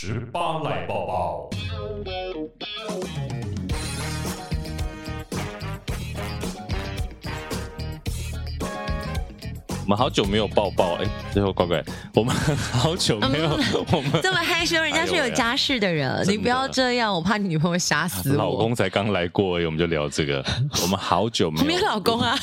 十八来抱抱。我们好久没有抱抱，哎，最后乖乖，我们好久没有，嗯、我们这么害羞，人家是有家室的人，哎、你不要这样，我怕你女朋友吓死我。老公才刚来过而已，我们就聊这个。我们好久没有，没有老公啊，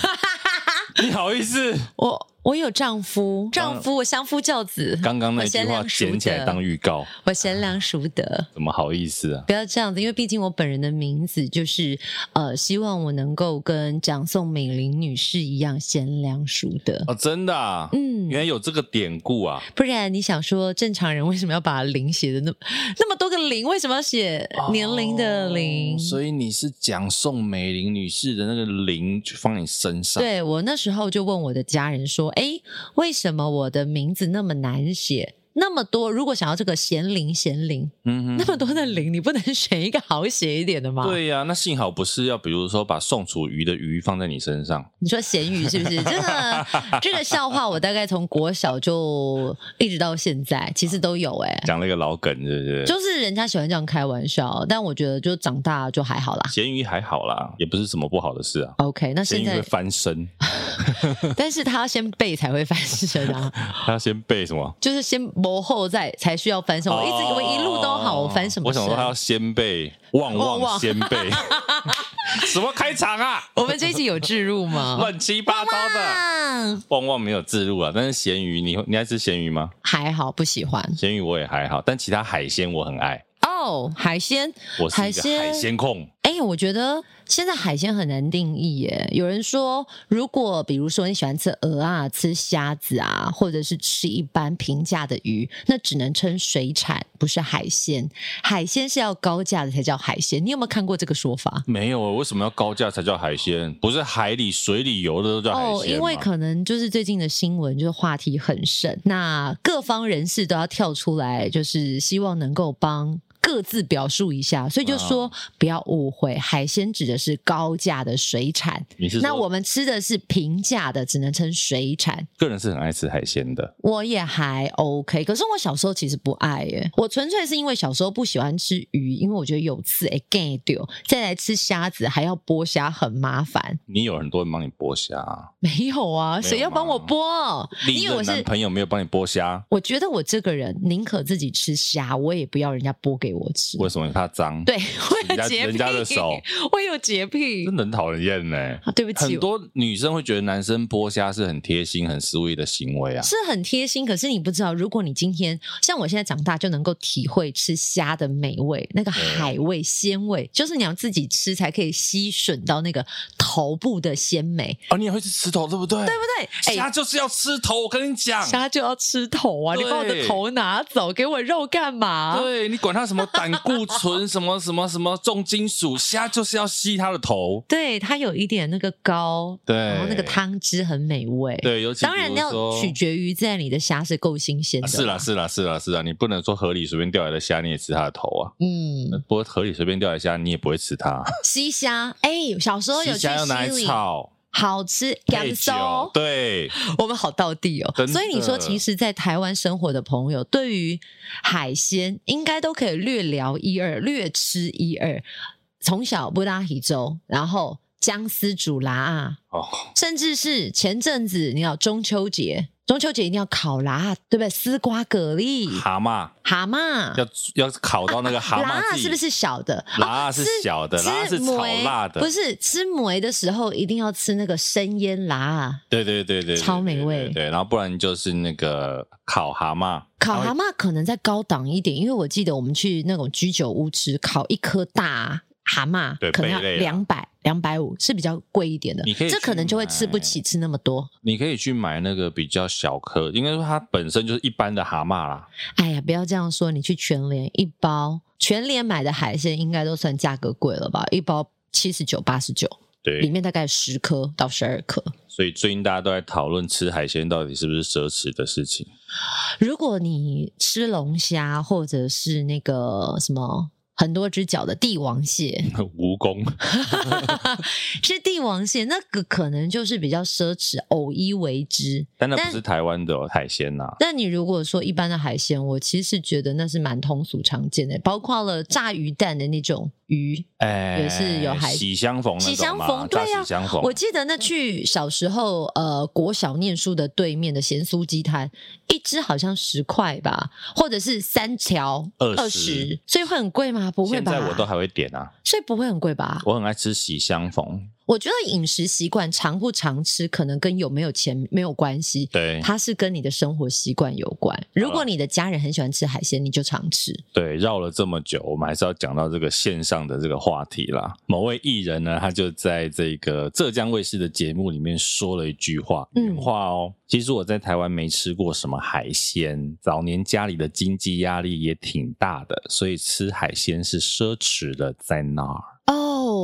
你好意思？我。我有丈夫，丈夫，我相夫教子。刚刚那句话捡起来当预告，我贤良淑德，怎么好意思啊？不要这样子，因为毕竟我本人的名字就是呃，希望我能够跟蒋宋美龄女士一样贤良淑德哦，真的啊，嗯，原来有这个典故啊，不然你想说正常人为什么要把零写的那么那么多个零？为什么要写年龄的零？哦，所以你是蒋宋美龄女士的那个零就放你身上？对，我那时候就问我的家人说，哎。为什么我的名字那么难写？那么多，如果想要这个咸灵咸灵，嗯，那么多的灵，你不能选一个好写一点的吗？对呀、啊，那幸好不是要，比如说把宋楚瑜的瑜放在你身上。你说咸鱼是不是？这个这个笑话，我大概从国小就一直到现在，其实都有哎、欸。讲了一个老梗，是不是？就是人家喜欢这样开玩笑，但我觉得就长大就还好啦。咸鱼还好啦，也不是什么不好的事啊。OK，那现在会翻身，但是他要先背才会翻身啊。他要先背什么？就是先。幕后在才需要翻身，我一直以为一路都好，我翻什么？我想说他要先辈，旺旺先辈，什么开场啊？我们这一集有置入吗？乱七八糟的，旺旺没有置入啊。但是咸鱼，你你爱吃咸鱼吗？还好，不喜欢咸鱼，我也还好，但其他海鲜我很爱。哦，海鲜，我是一个海鲜控。哎，我觉得现在海鲜很难定义耶。有人说，如果比如说你喜欢吃鹅啊、吃虾子啊，或者是吃一般平价的鱼，那只能称水产，不是海鲜。海鲜是要高价的才叫海鲜。你有没有看过这个说法？没有，为什么要高价才叫海鲜？不是海里、水里游的都叫海鲜因为可能就是最近的新闻就是话题很盛，那各方人士都要跳出来，就是希望能够帮。各自表述一下，所以就说不要误会，海鲜指的是高价的水产。你是那我们吃的是平价的，只能称水产。个人是很爱吃海鲜的，我也还 OK。可是我小时候其实不爱耶，我纯粹是因为小时候不喜欢吃鱼，因为我觉得有刺哎干掉。再来吃虾子还要剥虾，很麻烦。你有很多人帮你剥虾？没有啊，谁要帮我剥？因为我是男朋友没有帮你剥虾。我觉得我这个人宁可自己吃虾，我也不要人家剥给我。吃为什么？怕脏？对，我有洁癖。人家的手，我有洁癖，真的很讨人厌呢。啊，对不起，很多女生会觉得男生剥虾是很贴心、很 sweet 的行为啊，是很贴心。可是你不知道，如果你今天像我现在长大，就能够体会吃虾的美味，那个海味、鲜味，就是你要自己吃才可以吸吮到那个头部的鲜美。哦，你也会去吃头，对不对？对不对？虾就是要吃头，我跟你讲，虾就要吃头啊！你把我的头拿走，给我肉干嘛？对，你管他什么？胆固醇什么什么什么重金属，虾就是要吸它的头，对，它有一点那个膏，对，然后那个汤汁很美味，对，尤其当然要取决于在你的虾是够新鲜的，是啦是啦是啦是啦，你不能说河里随便钓来的虾你也吃它的头啊，嗯，不过河里随便钓来的虾你也不会吃它，溪虾，哎，小时候有去溪里炒。好吃，感受对，我们好到地哦。所以你说，其实，在台湾生活的朋友，对于海鲜应该都可以略聊一二，略吃一二。从小布拉提粥，然后姜丝煮拉啊，哦，甚至是前阵子，你要中秋节。中秋节一定要烤啦，对不对？丝瓜、蛤蜊、蛤蟆、蛤蟆，要要烤到那个蛤蟆。腊是不是小的？腊是小的，腊是炒辣的。不是吃梅的时候一定要吃那个生腌腊。对对对对，超美味。对，然后不然就是那个烤蛤蟆。烤蛤蟆可能再高档一点，因为我记得我们去那种居酒屋吃，烤一颗大蛤蟆，可能要两百。两百五是比较贵一点的，你可以这可能就会吃不起吃那么多。你可以去买那个比较小颗，应该说它本身就是一般的蛤蟆啦。哎呀，不要这样说，你去全联一包，全联买的海鲜应该都算价格贵了吧？一包七十九、八十九，对，里面大概十颗到十二颗。所以最近大家都在讨论吃海鲜到底是不是奢侈的事情。如果你吃龙虾或者是那个什么。很多只脚的帝王蟹，蜈蚣 是帝王蟹，那个可能就是比较奢侈，偶一为之。但那不是台湾的海鲜呐、啊。但你如果说一般的海鲜，我其实觉得那是蛮通俗常见的，包括了炸鱼蛋的那种鱼，哎、欸，也是有海喜相逢，喜相逢，对呀、啊。我记得那去小时候呃国小念书的对面的咸酥鸡摊，一只好像十块吧，或者是三条二十，所以会很贵吗？不会吧？现在我都还会点啊，所以不会很贵吧？我很爱吃喜相逢。我觉得饮食习惯常不常吃，可能跟有没有钱没有关系。对，它是跟你的生活习惯有关。如果你的家人很喜欢吃海鲜，你就常吃。对，绕了这么久，我们还是要讲到这个线上的这个话题啦。某位艺人呢，他就在这个浙江卫视的节目里面说了一句话，原话哦。嗯，其实我在台湾没吃过什么海鲜，早年家里的经济压力也挺大的，所以吃海鲜是奢侈的，在那儿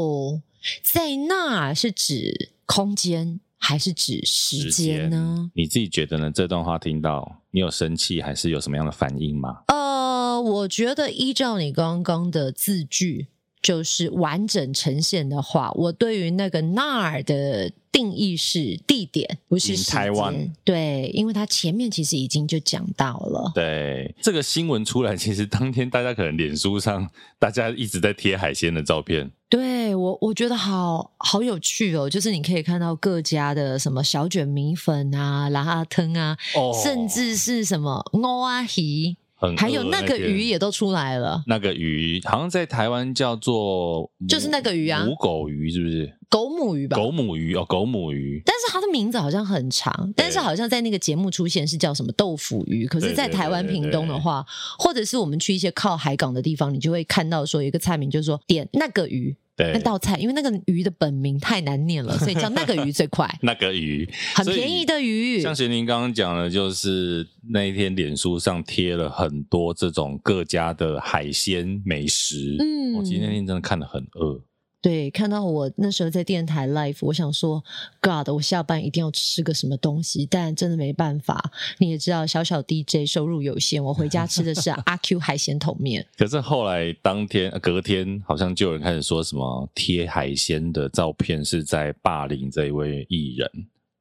哦。在那是指空间还是指时间呢？你自己觉得呢？这段话听到，你有生气还是有什么样的反应吗？呃，我觉得依照你刚刚的字句，就是完整呈现的话，我对于那个那儿的。定义是地点，不是台湾。对，因为他前面其实已经就讲到了。对，这个新闻出来，其实当天大家可能脸书上大家一直在贴海鲜的照片。对我，我觉得好好有趣哦，就是你可以看到各家的什么小卷米粉啊、拉阿汤啊，哦、甚至是什么欧阿鱼。还有那个鱼也都出来了。那个鱼好像在台湾叫做，就是那个鱼啊，母狗鱼是不是？狗母鱼吧。狗母鱼哦，狗母鱼。但是它的名字好像很长，但是好像在那个节目出现是叫什么豆腐鱼。可是，在台湾屏东的话，或者是我们去一些靠海港的地方，你就会看到说有一个菜名，就是说点那个鱼。那道菜，因为那个鱼的本名太难念了，所以叫那个鱼最快。那个鱼很便宜的鱼。像贤玲刚刚讲的，就是那一天脸书上贴了很多这种各家的海鲜美食。嗯，我今天那天真的看得很饿。对，看到我那时候在电台 live，我想说，God，我下班一定要吃个什么东西，但真的没办法。你也知道，小小 DJ 收入有限，我回家吃的是 阿 Q 海鲜桶面。可是后来当天隔天，好像就有人开始说什么贴海鲜的照片是在霸凌这一位艺人，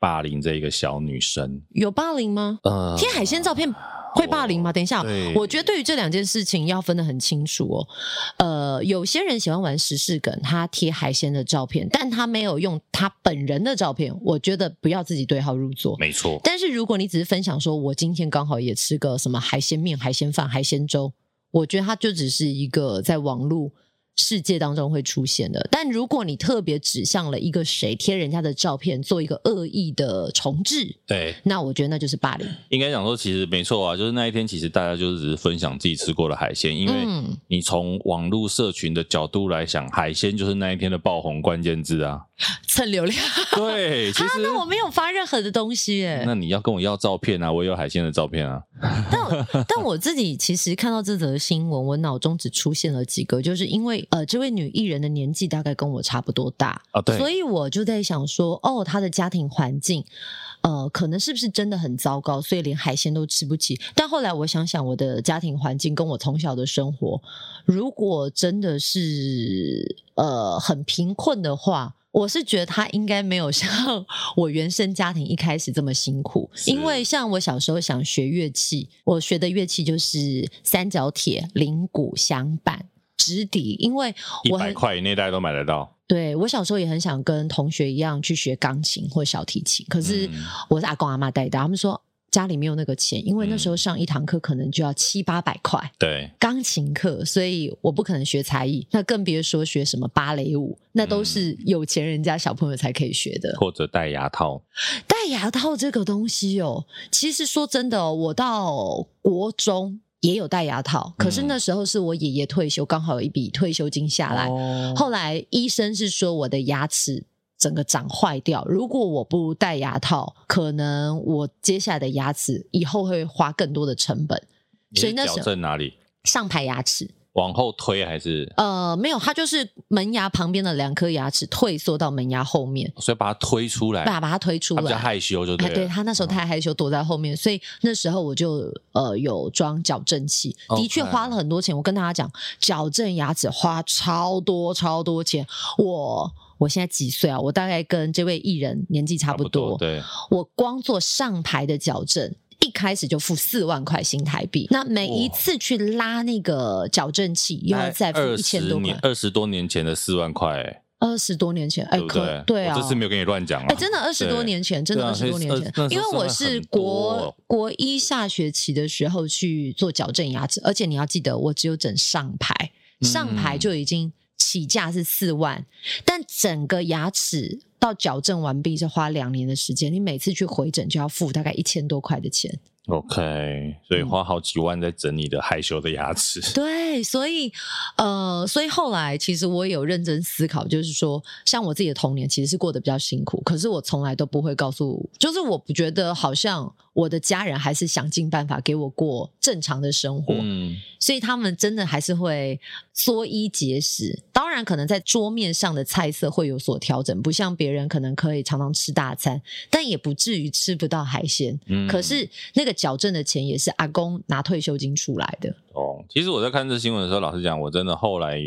霸凌这一个小女生。有霸凌吗？呃，贴海鲜照片。会霸凌吗？等一下，我觉得对于这两件事情要分得很清楚哦。呃，有些人喜欢玩时事梗，他贴海鲜的照片，但他没有用他本人的照片，我觉得不要自己对号入座。没错。但是如果你只是分享说，我今天刚好也吃个什么海鲜面、海鲜饭、海鲜粥，我觉得他就只是一个在网络。世界当中会出现的，但如果你特别指向了一个谁，贴人家的照片，做一个恶意的重置，对，那我觉得那就是霸凌。应该讲说，其实没错啊，就是那一天，其实大家就是只是分享自己吃过的海鲜，因为你从网络社群的角度来想，海鲜就是那一天的爆红关键字啊，蹭流量。对，其实、啊、那我没有发任何的东西耶。那你要跟我要照片啊，我也有海鲜的照片啊。但但我自己其实看到这则新闻，我脑中只出现了几个，就是因为。呃，这位女艺人的年纪大概跟我差不多大啊，对，所以我就在想说，哦，她的家庭环境，呃，可能是不是真的很糟糕，所以连海鲜都吃不起。但后来我想想，我的家庭环境跟我从小的生活，如果真的是呃很贫困的话，我是觉得他应该没有像 我原生家庭一开始这么辛苦。因为像我小时候想学乐器，我学的乐器就是三角铁、铃鼓、响板。直笛，因为我一百块以内大家都买得到。对，我小时候也很想跟同学一样去学钢琴或小提琴，可是我是阿公阿妈带大，他们说家里没有那个钱，因为那时候上一堂课可能就要七八百块。对，钢琴课，所以我不可能学才艺，那更别说学什么芭蕾舞，那都是有钱人家小朋友才可以学的。或者戴牙套，戴牙套这个东西哦，其实说真的哦，我到国中。也有戴牙套，可是那时候是我爷爷退休，刚好有一笔退休金下来。哦。后来医生是说我的牙齿整个长坏掉，如果我不戴牙套，可能我接下来的牙齿以后会花更多的成本。所以那时候矫正哪里？上排牙齿。往后推还是？呃，没有，它就是门牙旁边的两颗牙齿退缩到门牙后面，所以把它推出来，对，把它推出来。他比较害羞就对，就、哎、对他那时候太害羞，躲在后面，嗯、所以那时候我就呃有装矫正器，的确花了很多钱。我跟大家讲，矫正牙齿花超多超多钱。我我现在几岁啊？我大概跟这位艺人年纪差不多。差不多对，我光做上排的矫正。一开始就付四万块新台币，那每一次去拉那个矫正器，又要再付一千多块。二十多年前的四万块，二十多年前，哎，可对啊，这次没有跟你乱讲了。哎，真的二十多年前，真的二十多年前，因为我是国国一下学期的时候去做矫正牙齿，而且你要记得，我只有整上排，上排就已经起价是四万，但整个牙齿。到矫正完毕是花两年的时间，你每次去回诊就要付大概一千多块的钱。OK，所以花好几万在整你的害羞的牙齿。嗯、对，所以呃，所以后来其实我也有认真思考，就是说，像我自己的童年其实是过得比较辛苦，可是我从来都不会告诉，就是我不觉得好像我的家人还是想尽办法给我过正常的生活，嗯，所以他们真的还是会缩衣节食。当然，可能在桌面上的菜色会有所调整，不像别人可能可以常常吃大餐，但也不至于吃不到海鲜。嗯，可是那个。矫正的钱也是阿公拿退休金出来的哦。其实我在看这新闻的时候，老实讲，我真的后来。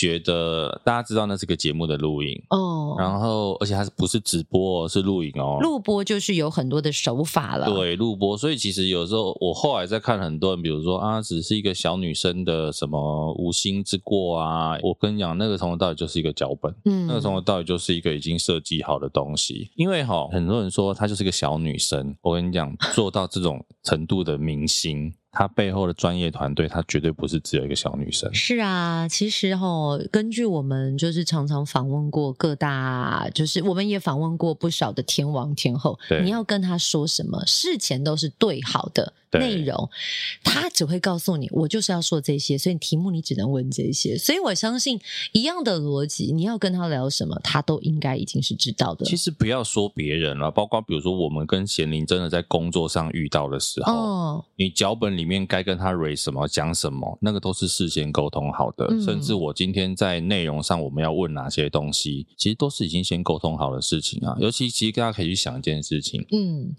觉得大家知道那是个节目的录影哦，然后而且它是不是直播，是录影哦？录播就是有很多的手法了。对，录播，所以其实有时候我后来在看很多人，比如说啊，只是一个小女生的什么无心之过啊，我跟你讲，那个从头到尾就是一个脚本，嗯，那个从头到尾就是一个已经设计好的东西。因为哈，很多人说她就是一个小女生，我跟你讲，做到这种程度的明星。他背后的专业团队，他绝对不是只有一个小女生。是啊，其实哈、哦，根据我们就是常常访问过各大，就是我们也访问过不少的天王天后，对你要跟他说什么，事前都是对好的。内容，他只会告诉你，我就是要说这些，所以题目你只能问这些。所以我相信一样的逻辑，你要跟他聊什么，他都应该已经是知道的。其实不要说别人了，包括比如说我们跟贤玲真的在工作上遇到的时候，哦，你脚本里面该跟他 re 什么讲什么，那个都是事先沟通好的。嗯，甚至我今天在内容上我们要问哪些东西，其实都是已经先沟通好的事情啊。尤其其实大家可以去想一件事情，嗯。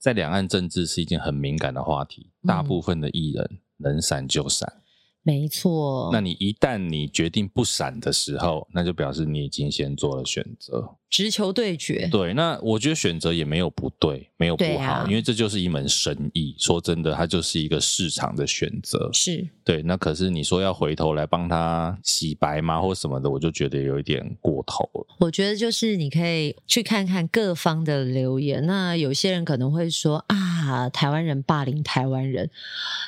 在两岸政治是一件很敏感的话题，大部分的艺人能闪就闪。嗯，没错。那你一旦你决定不闪的时候，那就表示你已经先做了选择。直球对决，对，那我觉得选择也没有不对，没有不好，啊、因为这就是一门生意。说真的，它就是一个市场的选择，是对。那可是你说要回头来帮他洗白吗，或什么的，我就觉得有一点过头了。我觉得就是你可以去看看各方的留言。那有些人可能会说啊，台湾人霸凌台湾人，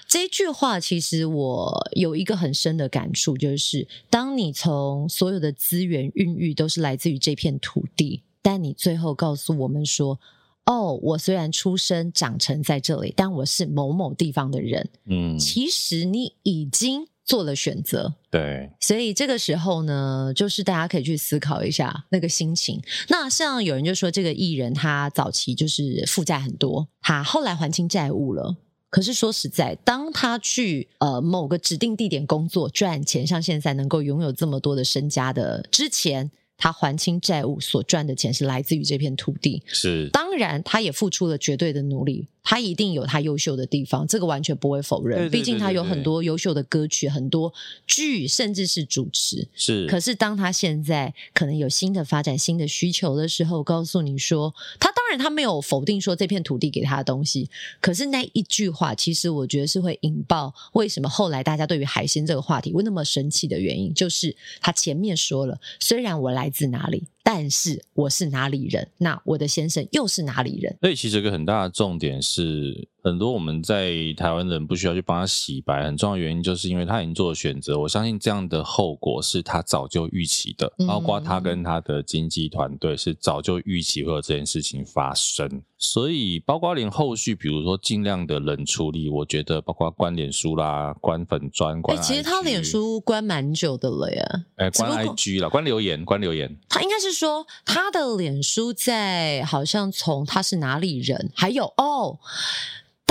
这句话其实我有一个很深的感触，就是当你从所有的资源孕育都是来自于这片土地。但你最后告诉我们说：“哦，我虽然出生长成在这里，但我是某某地方的人。”嗯，其实你已经做了选择。对，所以这个时候呢，就是大家可以去思考一下那个心情。那像有人就说，这个艺人他早期就是负债很多，他后来还清债务了。可是说实在，当他去呃某个指定地点工作赚钱，像现在能够拥有这么多的身家的之前。他还清债务所赚的钱是来自于这片土地，是当然，他也付出了绝对的努力。他一定有他优秀的地方，这个完全不会否认。对对对对对，毕竟他有很多优秀的歌曲，很多剧，甚至是主持。是。可是当他现在可能有新的发展、新的需求的时候，告诉你说，他当然他没有否定说这片土地给他的东西。可是那一句话，其实我觉得是会引爆为什么后来大家对于海鲜这个话题会那么生气的原因，就是他前面说了，虽然我来自哪里。但是我是哪里人？那我的先生又是哪里人？所以其实一个很大的重点是，很多我们在台湾人不需要去帮他洗白，很重要的原因就是因为他已经做了选择。我相信这样的后果是他早就预期的，包括他跟他的经纪团队是早就预期会有这件事情发生。所以包括连后续，比如说尽量的冷处理，我觉得包括关脸书啦、关粉专、关欸，其实他脸书关蛮久的了呀。哎，关 IG 啦，关留言，关留言，他应该是。说他的脸书在好像从他是哪里人，还有哦，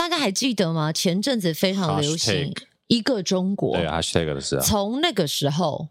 大家还记得吗？前阵子非常流行一个中国，对，hashtag 的是啊。从那个时候。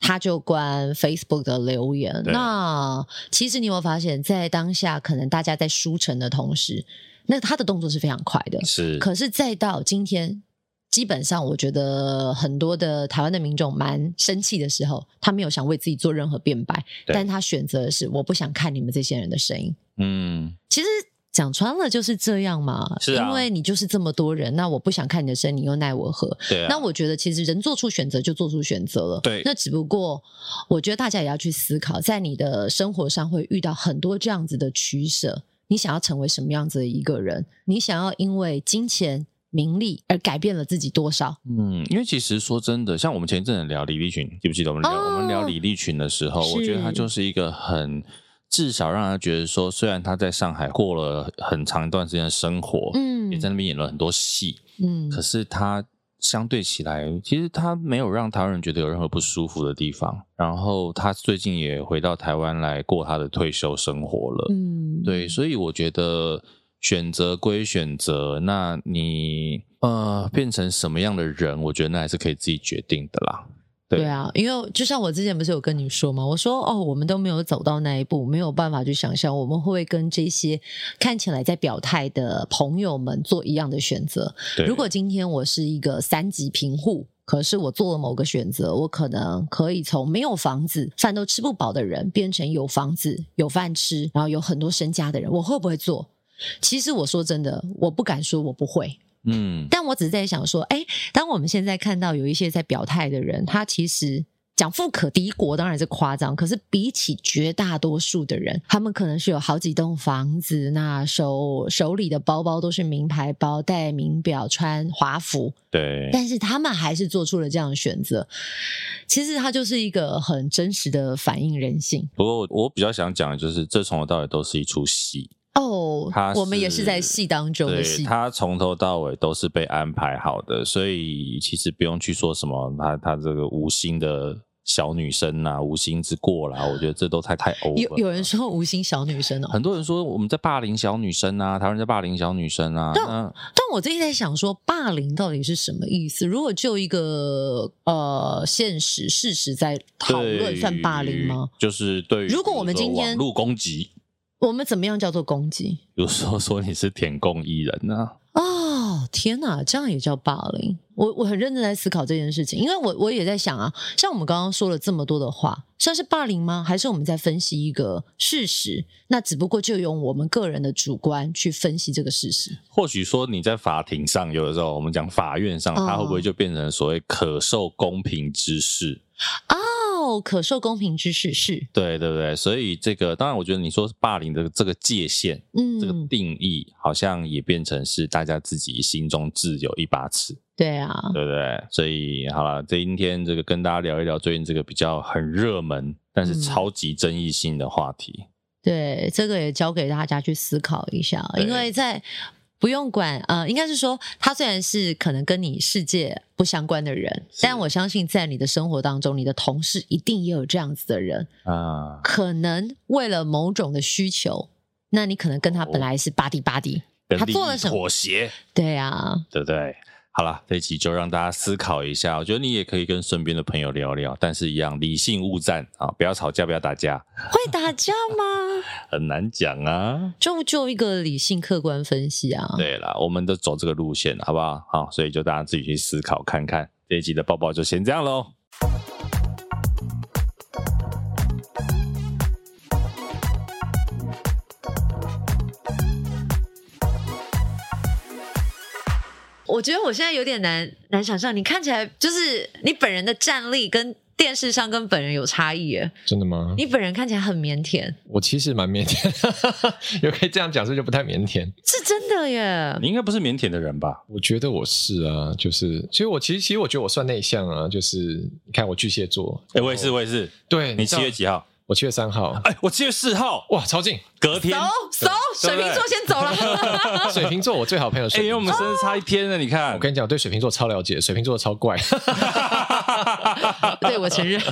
他就关 Facebook 的留言。那其实你有没有发现，在当下可能大家在书城的同时，那他的动作是非常快的。是。可是再到今天，基本上我觉得很多的台湾的民众蛮生气的时候，他没有想为自己做任何辩白，但他选择的是我不想看你们这些人的声音。嗯，其实。讲穿了就是这样嘛，是啊，因为你就是这么多人，那我不想看你的身，你又奈我何？对啊，那我觉得其实人做出选择就做出选择了，对。那只不过我觉得大家也要去思考，在你的生活上会遇到很多这样子的取舍，你想要成为什么样子的一个人？你想要因为金钱、名利而改变了自己多少？嗯，因为其实说真的，像我们前一阵子聊李立群，记不记得我们聊、哦、我们聊李立群的时候，我觉得他就是一个很。至少让他觉得说，虽然他在上海过了很长一段时间的生活，嗯，也在那边演了很多戏，嗯，可是他相对起来，其实他没有让台湾人觉得有任何不舒服的地方。然后他最近也回到台湾来过他的退休生活了，嗯，对，所以我觉得选择归选择，那你呃变成什么样的人，我觉得那还是可以自己决定的啦。对，对啊，因为就像我之前不是有跟你说吗？我说哦，我们都没有走到那一步，没有办法去想象我们会不会跟这些看起来在表态的朋友们做一样的选择。如果今天我是一个三级贫户，可是我做了某个选择，我可能可以从没有房子、饭都吃不饱的人，变成有房子、有饭吃，然后有很多身家的人，我会不会做？其实我说真的，我不敢说我不会。嗯，但我只是在想说，哎，当我们现在看到有一些在表态的人，他其实讲富可敌国当然是夸张，可是比起绝大多数的人，他们可能是有好几栋房子，那手手里的包包都是名牌包，戴名表，穿华服，对，但是他们还是做出了这样的选择。其实它就是一个很真实的反映人性。不过我比较想讲的就是，这从头到尾都是一出戏。哦，他我们也是在戏当中的戏，他从头到尾都是被安排好的，所以其实不用去说什么他他这个无心的小女生啊，无心之过啦，我觉得这都太太 over。有有人说无心小女生哦，很多人说我们在霸凌小女生啊，台湾在霸凌小女生啊。但但我最近在想说，霸凌到底是什么意思？如果就一个呃现实事实在讨论，算霸凌吗？就是对于如果我们今天网络攻击。我们怎么样叫做攻击？比如说说你是舔共艺人呢？哦，天哪，这样也叫霸凌？我我很认真在思考这件事情，因为我我也在想啊，像我们刚刚说了这么多的话，算是霸凌吗？还是我们在分析一个事实？那只不过就用我们个人的主观去分析这个事实。或许说你在法庭上，有的时候我们讲法院上，它会不会就变成所谓可受公平之事啊？哦可受公平之事是，对对对，所以这个当然，我觉得你说霸凌的这个界限，嗯，这个定义好像也变成是大家自己心中自有一把尺，对啊，对不对？所以好了，今天这个跟大家聊一聊最近这个比较很热门，但是超级争议性的话题，嗯、对，这个也交给大家去思考一下，因为在。不用管，呃，应该是说，他虽然是可能跟你世界不相关的人，但我相信在你的生活当中，你的同事一定也有这样子的人啊。可能为了某种的需求，那你可能跟他本来是巴蒂巴蒂，他做了什么妥协？对啊，对不对？好了，这一集就让大家思考一下。我觉得你也可以跟身边的朋友聊聊，但是一样理性勿战啊，不要吵架，不要打架。会打架吗？很难讲啊。就就一个理性客观分析啊。对了，我们都走这个路线，好不好？好，所以就大家自己去思考看看。这一集的抱抱就先这样喽。我觉得我现在有点难难想象，你看起来就是你本人的站力跟电视上跟本人有差异耶。真的吗？你本人看起来很腼腆。我其实蛮腼腆，有可以这样讲，所以就不太腼腆。是真的耶。你应该不是腼腆的人吧？我觉得我是啊，就是其实我其实其实我觉得我算内向啊，就是你看我巨蟹座，哎、欸，我也是我也是。对，你七月几号？我七月三号，哎，我七月四号，哇，超近，隔天，走走，水瓶座先走了。水瓶座，我最好朋友水瓶座，因为我们生日差一天呢。你看，我跟你讲，我对水瓶座超了解，水瓶座超怪。对，我承认。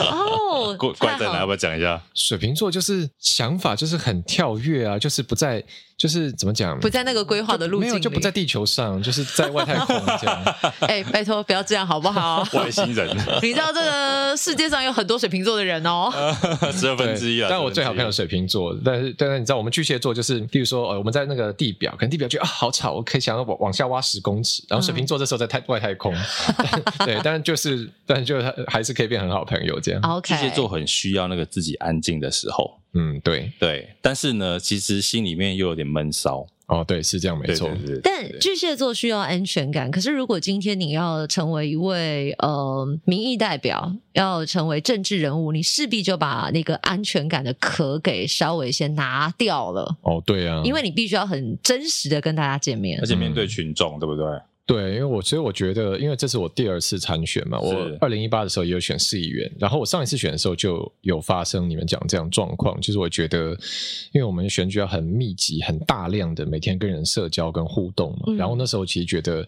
哦，怪怪在哪？要不要讲一下？水瓶座就是想法就是很跳跃啊，就是不在。就是怎么讲？不在那个规划的路径，没有就不在地球上，就是在外太空这样。哎、欸，拜托不要这样好不好？外星人，你知道这个世界上有很多水瓶座的人哦，十二分之一啊。但我最好朋友水瓶座，但是但是你知道我们巨蟹座就是，比如说呃我们在那个地表，可能地表觉得啊好吵，我可以想要往往下挖十公尺，然后水瓶座这时候在太外太空，对，但是就是但是就还是可以变很好朋友这样。OK，巨蟹座很需要那个自己安静的时候。嗯，对对，但是呢，其实心里面又有点闷骚。哦，对，是这样，没错。对对对对，但巨蟹座需要安全感，可是如果今天你要成为一位呃民意代表，要成为政治人物，你势必就把那个安全感的壳给稍微先拿掉了。哦，对啊，因为你必须要很真实的跟大家见面，而且面对群众，嗯、对不对？对，因为我所以我觉得，因为这是我第二次参选嘛，我二零一八的时候也有选市议员，然后我上一次选的时候就有发生你们讲这样状况，就是我觉得，因为我们选举要很密集、很大量的每天跟人社交跟互动嘛，然后那时候其实觉得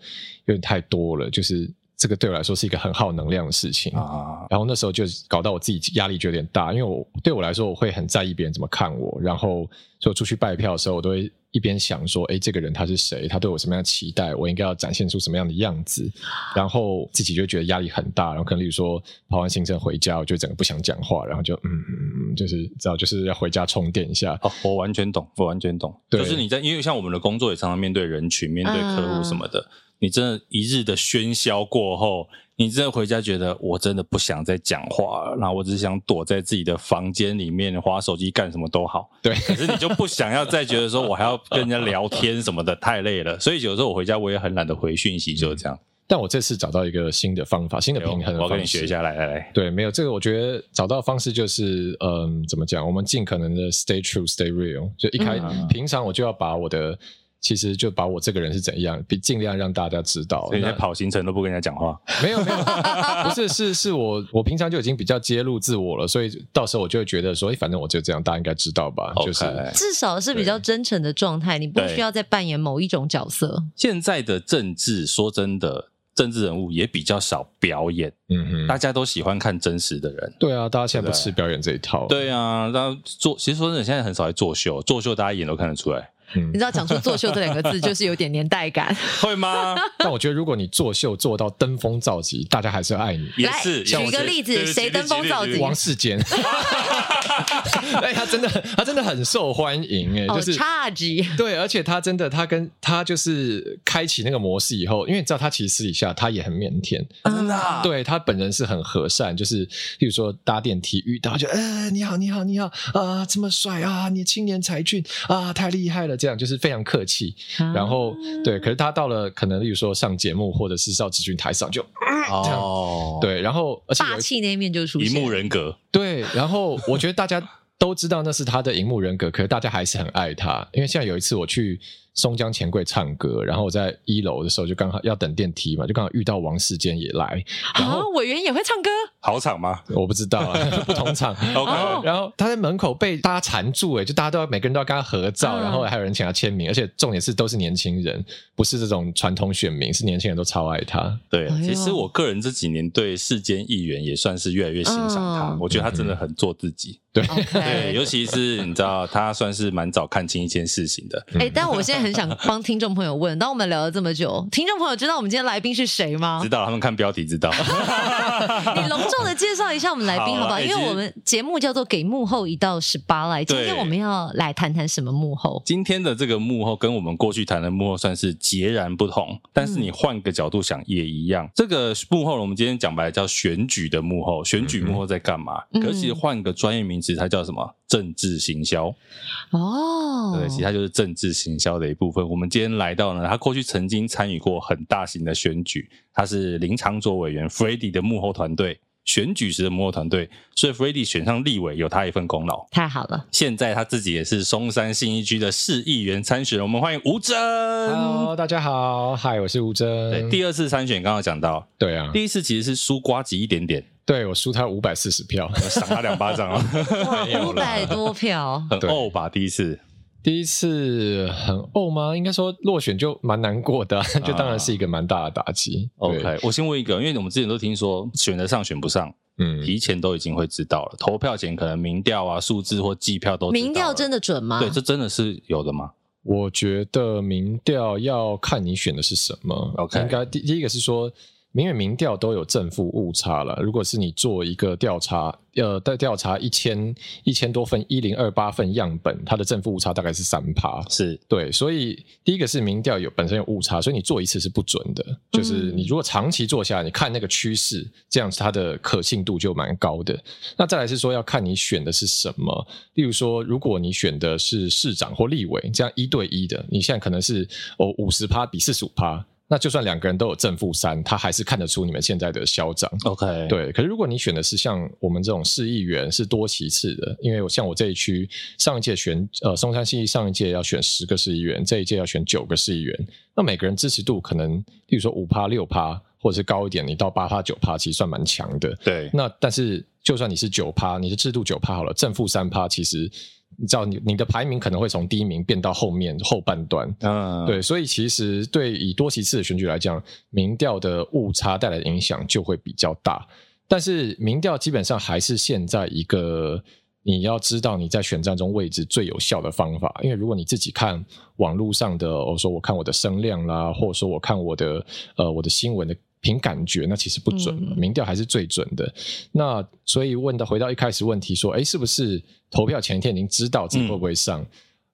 有点太多了，就是。这个对我来说是一个很耗能量的事情啊，然后那时候就搞到我自己压力就有点大，因为我对我来说我会很在意别人怎么看我，然后就出去拜票的时候，我都会一边想说，哎，这个人他是谁？他对我什么样的期待？我应该要展现出什么样的样子？然后自己就觉得压力很大，然后可能例如说跑完行程回家，我就整个不想讲话，然后就嗯，就是知道就是要回家充电一下。哦，我完全懂，我完全懂，就是你在因为像我们的工作也常常面对人群、面对客户什么的。嗯你真的一日的喧嚣过后，你真的回家觉得我真的不想再讲话了，然后我只想躲在自己的房间里面滑手机干什么都好。对，可是你就不想要再觉得说我还要跟人家聊天什么的，太累了。所以有时候我回家我也很懒得回讯息，就是这样。但我这次找到一个新的方法，新的平衡的方式，我要跟你学一下，来来来。对，没有这个，我觉得找到的方式就是，嗯，怎么讲？我们尽可能的 stay true, stay real。就一开、嗯、平常我就要把我的。其实就把我这个人是怎样，比尽量让大家知道。所以你在跑行程都不跟人家讲话？没有没有，不是是是我我平常就已经比较揭露自我了，所以到时候我就会觉得说，哎，反正我就这样，大家应该知道吧？Okay. 就是至少是比较真诚的状态，你不需要再扮演某一种角色。现在的政治，说真的，政治人物也比较少表演，嗯哼，大家都喜欢看真实的人。对啊，大家现在不吃表演这一套。对啊，然后做，其实说真的，现在很少在作秀，作秀大家一眼都看得出来。嗯、你知道讲出“作秀”这两个字，就是有点年代感，会吗？但我觉得，如果你作秀做到登峰造极，大家还是要爱你。也是，举个例子，谁登峰造极？王世坚。哎，他真的，他真的很受欢迎哎，就是差级。对，而且他真的，他跟他就是开启那个模式以后，因为你知道，他其实私底下他也很腼腆，真的、啊。对他本人是很和善，就是比如说搭电梯遇到就，哎，你好，你好，你好啊，这么帅啊，你青年才俊啊，太厉害了。这样就是非常客气，啊、然后对，可是他到了可能，例如说上节目或者是到咨询台上就，哦，对，然后而且霸气那一面就出现，荧幕人格，对，然后我觉得大家都知道那是他的荧幕人格，可是大家还是很爱他，因为现在有一次我去。松江钱柜唱歌，然后我在一楼的时候就刚好要等电梯嘛，就刚好遇到王世坚也来。然后委员也会唱歌，好场吗？我不知道啊，不同场。OK，然后他在门口被大家缠住，哎，就大家都要每个人都要跟他合照，然后还有人请他签名，而且重点是都是年轻人，不是这种传统选民，是年轻人都超爱他。对，其实我个人这几年对世坚议员也算是越来越欣赏他，我觉得他真的很做自己。对对，尤其是你知道，他算是蛮早看清一件事情的。哎，但我现在。很想帮听众朋友问，当我们聊了这么久，听众朋友知道我们今天来宾是谁吗？知道，他们看标题知道。你隆重的介绍一下我们来宾好不好？因为我们节目叫做《给幕后一道十八来》，今天我们要来谈谈什么幕后？今天的这个幕后跟我们过去谈的幕后算是截然不同，但是你换个角度想也一样。嗯、这个幕后，我们今天讲白了叫选举的幕后，选举幕后在干嘛？嗯、可是换个专业名词，它叫什么？政治行销。哦，对，其实它就是政治行销的一部分。我们今天来到呢，他过去曾经参与过很大型的选举，他是林长佐委员 Freddy 的幕后团队，选举时的幕后团队，所以 Freddy 选上立委有他一份功劳。太好了，现在他自己也是松山信义区的市议员参选人，我们欢迎吴峥。Hello，大家好，嗨，我是吴峥。对，第二次参选刚刚讲到，对啊，第一次其实是输瓜吉一点点，对，我输他五百四十票，赏他两巴掌啊，五百多票，很欧吧？第一次。第一次很怄吗？应该说落选就蛮难过的，啊，就当然是一个蛮大的打击。OK，我先问一个，因为我们之前都听说选得上选不上，嗯，提前都已经会知道了，投票前可能民调啊、数字或计票都。民调真的准吗？对，这真的是有的吗？我觉得民调要看你选的是什么。OK，应该第第一个是说。因为民调都有正负误差了。如果是你做一个调查，呃，在调查一千一千多份一零二八份样本，它的正负误差大概是三趴。是对，所以第一个是民调有本身有误差，所以你做一次是不准的。就是你如果长期做下来，你看那个趋势，这样子它的可信度就蛮高的。那再来是说要看你选的是什么，例如说，如果你选的是市长或立委，这样一对一的，你现在可能是哦五十趴比四十五趴。那就算两个人都有正负三，他还是看得出你们现在的嚣张。OK，对。可是如果你选的是像我们这种市议员是多其次的，因为像我这一区上一届选呃松山信义上一届要选十个市议员，这一届要选九个市议员，那每个人支持度可能，例如说五趴六趴，或者是高一点，你到八趴九趴，其实算蛮强的。对。那但是就算你是九趴，你是制度九趴好了，正负三趴，其实。你知道你你的排名可能会从第一名变到后面后半段，嗯，对，所以其实对以多席次的选举来讲，民调的误差带来的影响就会比较大。但是民调基本上还是现在一个你要知道你在选战中位置最有效的方法，因为如果你自己看网络上的，我说我看我的声量啦，或者说我看我的呃我的新闻的。凭感觉，那其实不准，嗯、民调还是最准的。那所以问到回到一开始问题说，哎，是不是投票前一天已经知道自己会不会上？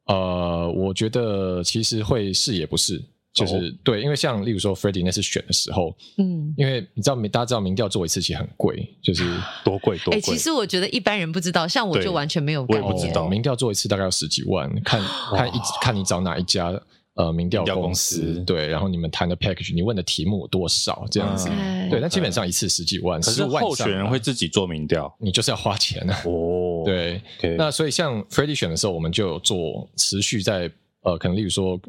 嗯、呃，我觉得其实会是也不是，就是、哦、对，因为像例如说 Freddie 那次选的时候，嗯，因为你知道，大家知道民调做一次其实很贵，就是多贵多贵。哎，其实我觉得一般人不知道，像我就完全没有，我也不知道，民调做一次大概要十几万，看看一看你找哪一家。呃，民调公，公司对，然后你们谈的 package，你问的题目多少这样子？嗯、对，那基本上一次十几万，可是候选人会自己做民调，你就是要花钱啊。哦，对，okay. 那所以像 Freddie 选的时候，我们就有做持续在。呃，可能例如说，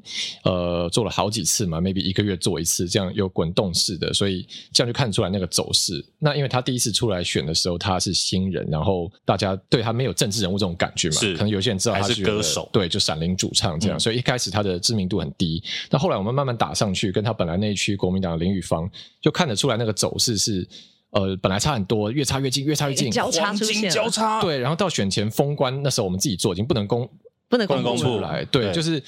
呃，做了好几次嘛，maybe 一个月做一次，这样有滚动式的，所以这样就看出来那个走势。那因为他第一次出来选的时候，他是新人，然后大家对他没有政治人物这种感觉嘛，是可能有些人知道他是歌手，对，就闪灵主唱这样，嗯，所以一开始他的知名度很低。那后来我们慢慢打上去，跟他本来那一区国民党的林玉芳，就看得出来那个走势是，呃，本来差很多，越差越近，越差越近，交叉出现，交叉，对，然后到选前封关，那时候我们自己做已经不能公。不能公布出来，对，对就是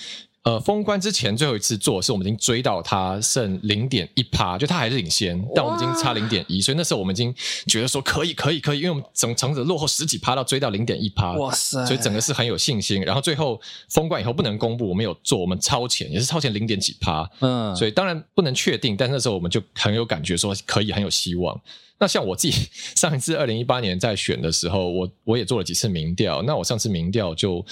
呃，封关之前最后一次做，是我们已经追到他剩零点一趴，就他还是领先，但我们已经差零点一，所以那时候我们已经觉得说可以，可以，可以，因为我们整整个落后十几趴到追到零点一趴，哇塞！所以整个是很有信心。然后最后封关以后不能公布，我们有做，我们超前也是超前零点几趴，嗯，所以当然不能确定，但那时候我们就很有感觉说可以，很有希望。那像我自己上一次二零一八年在选的时候，我我也做了几次民调。那我上次民调就，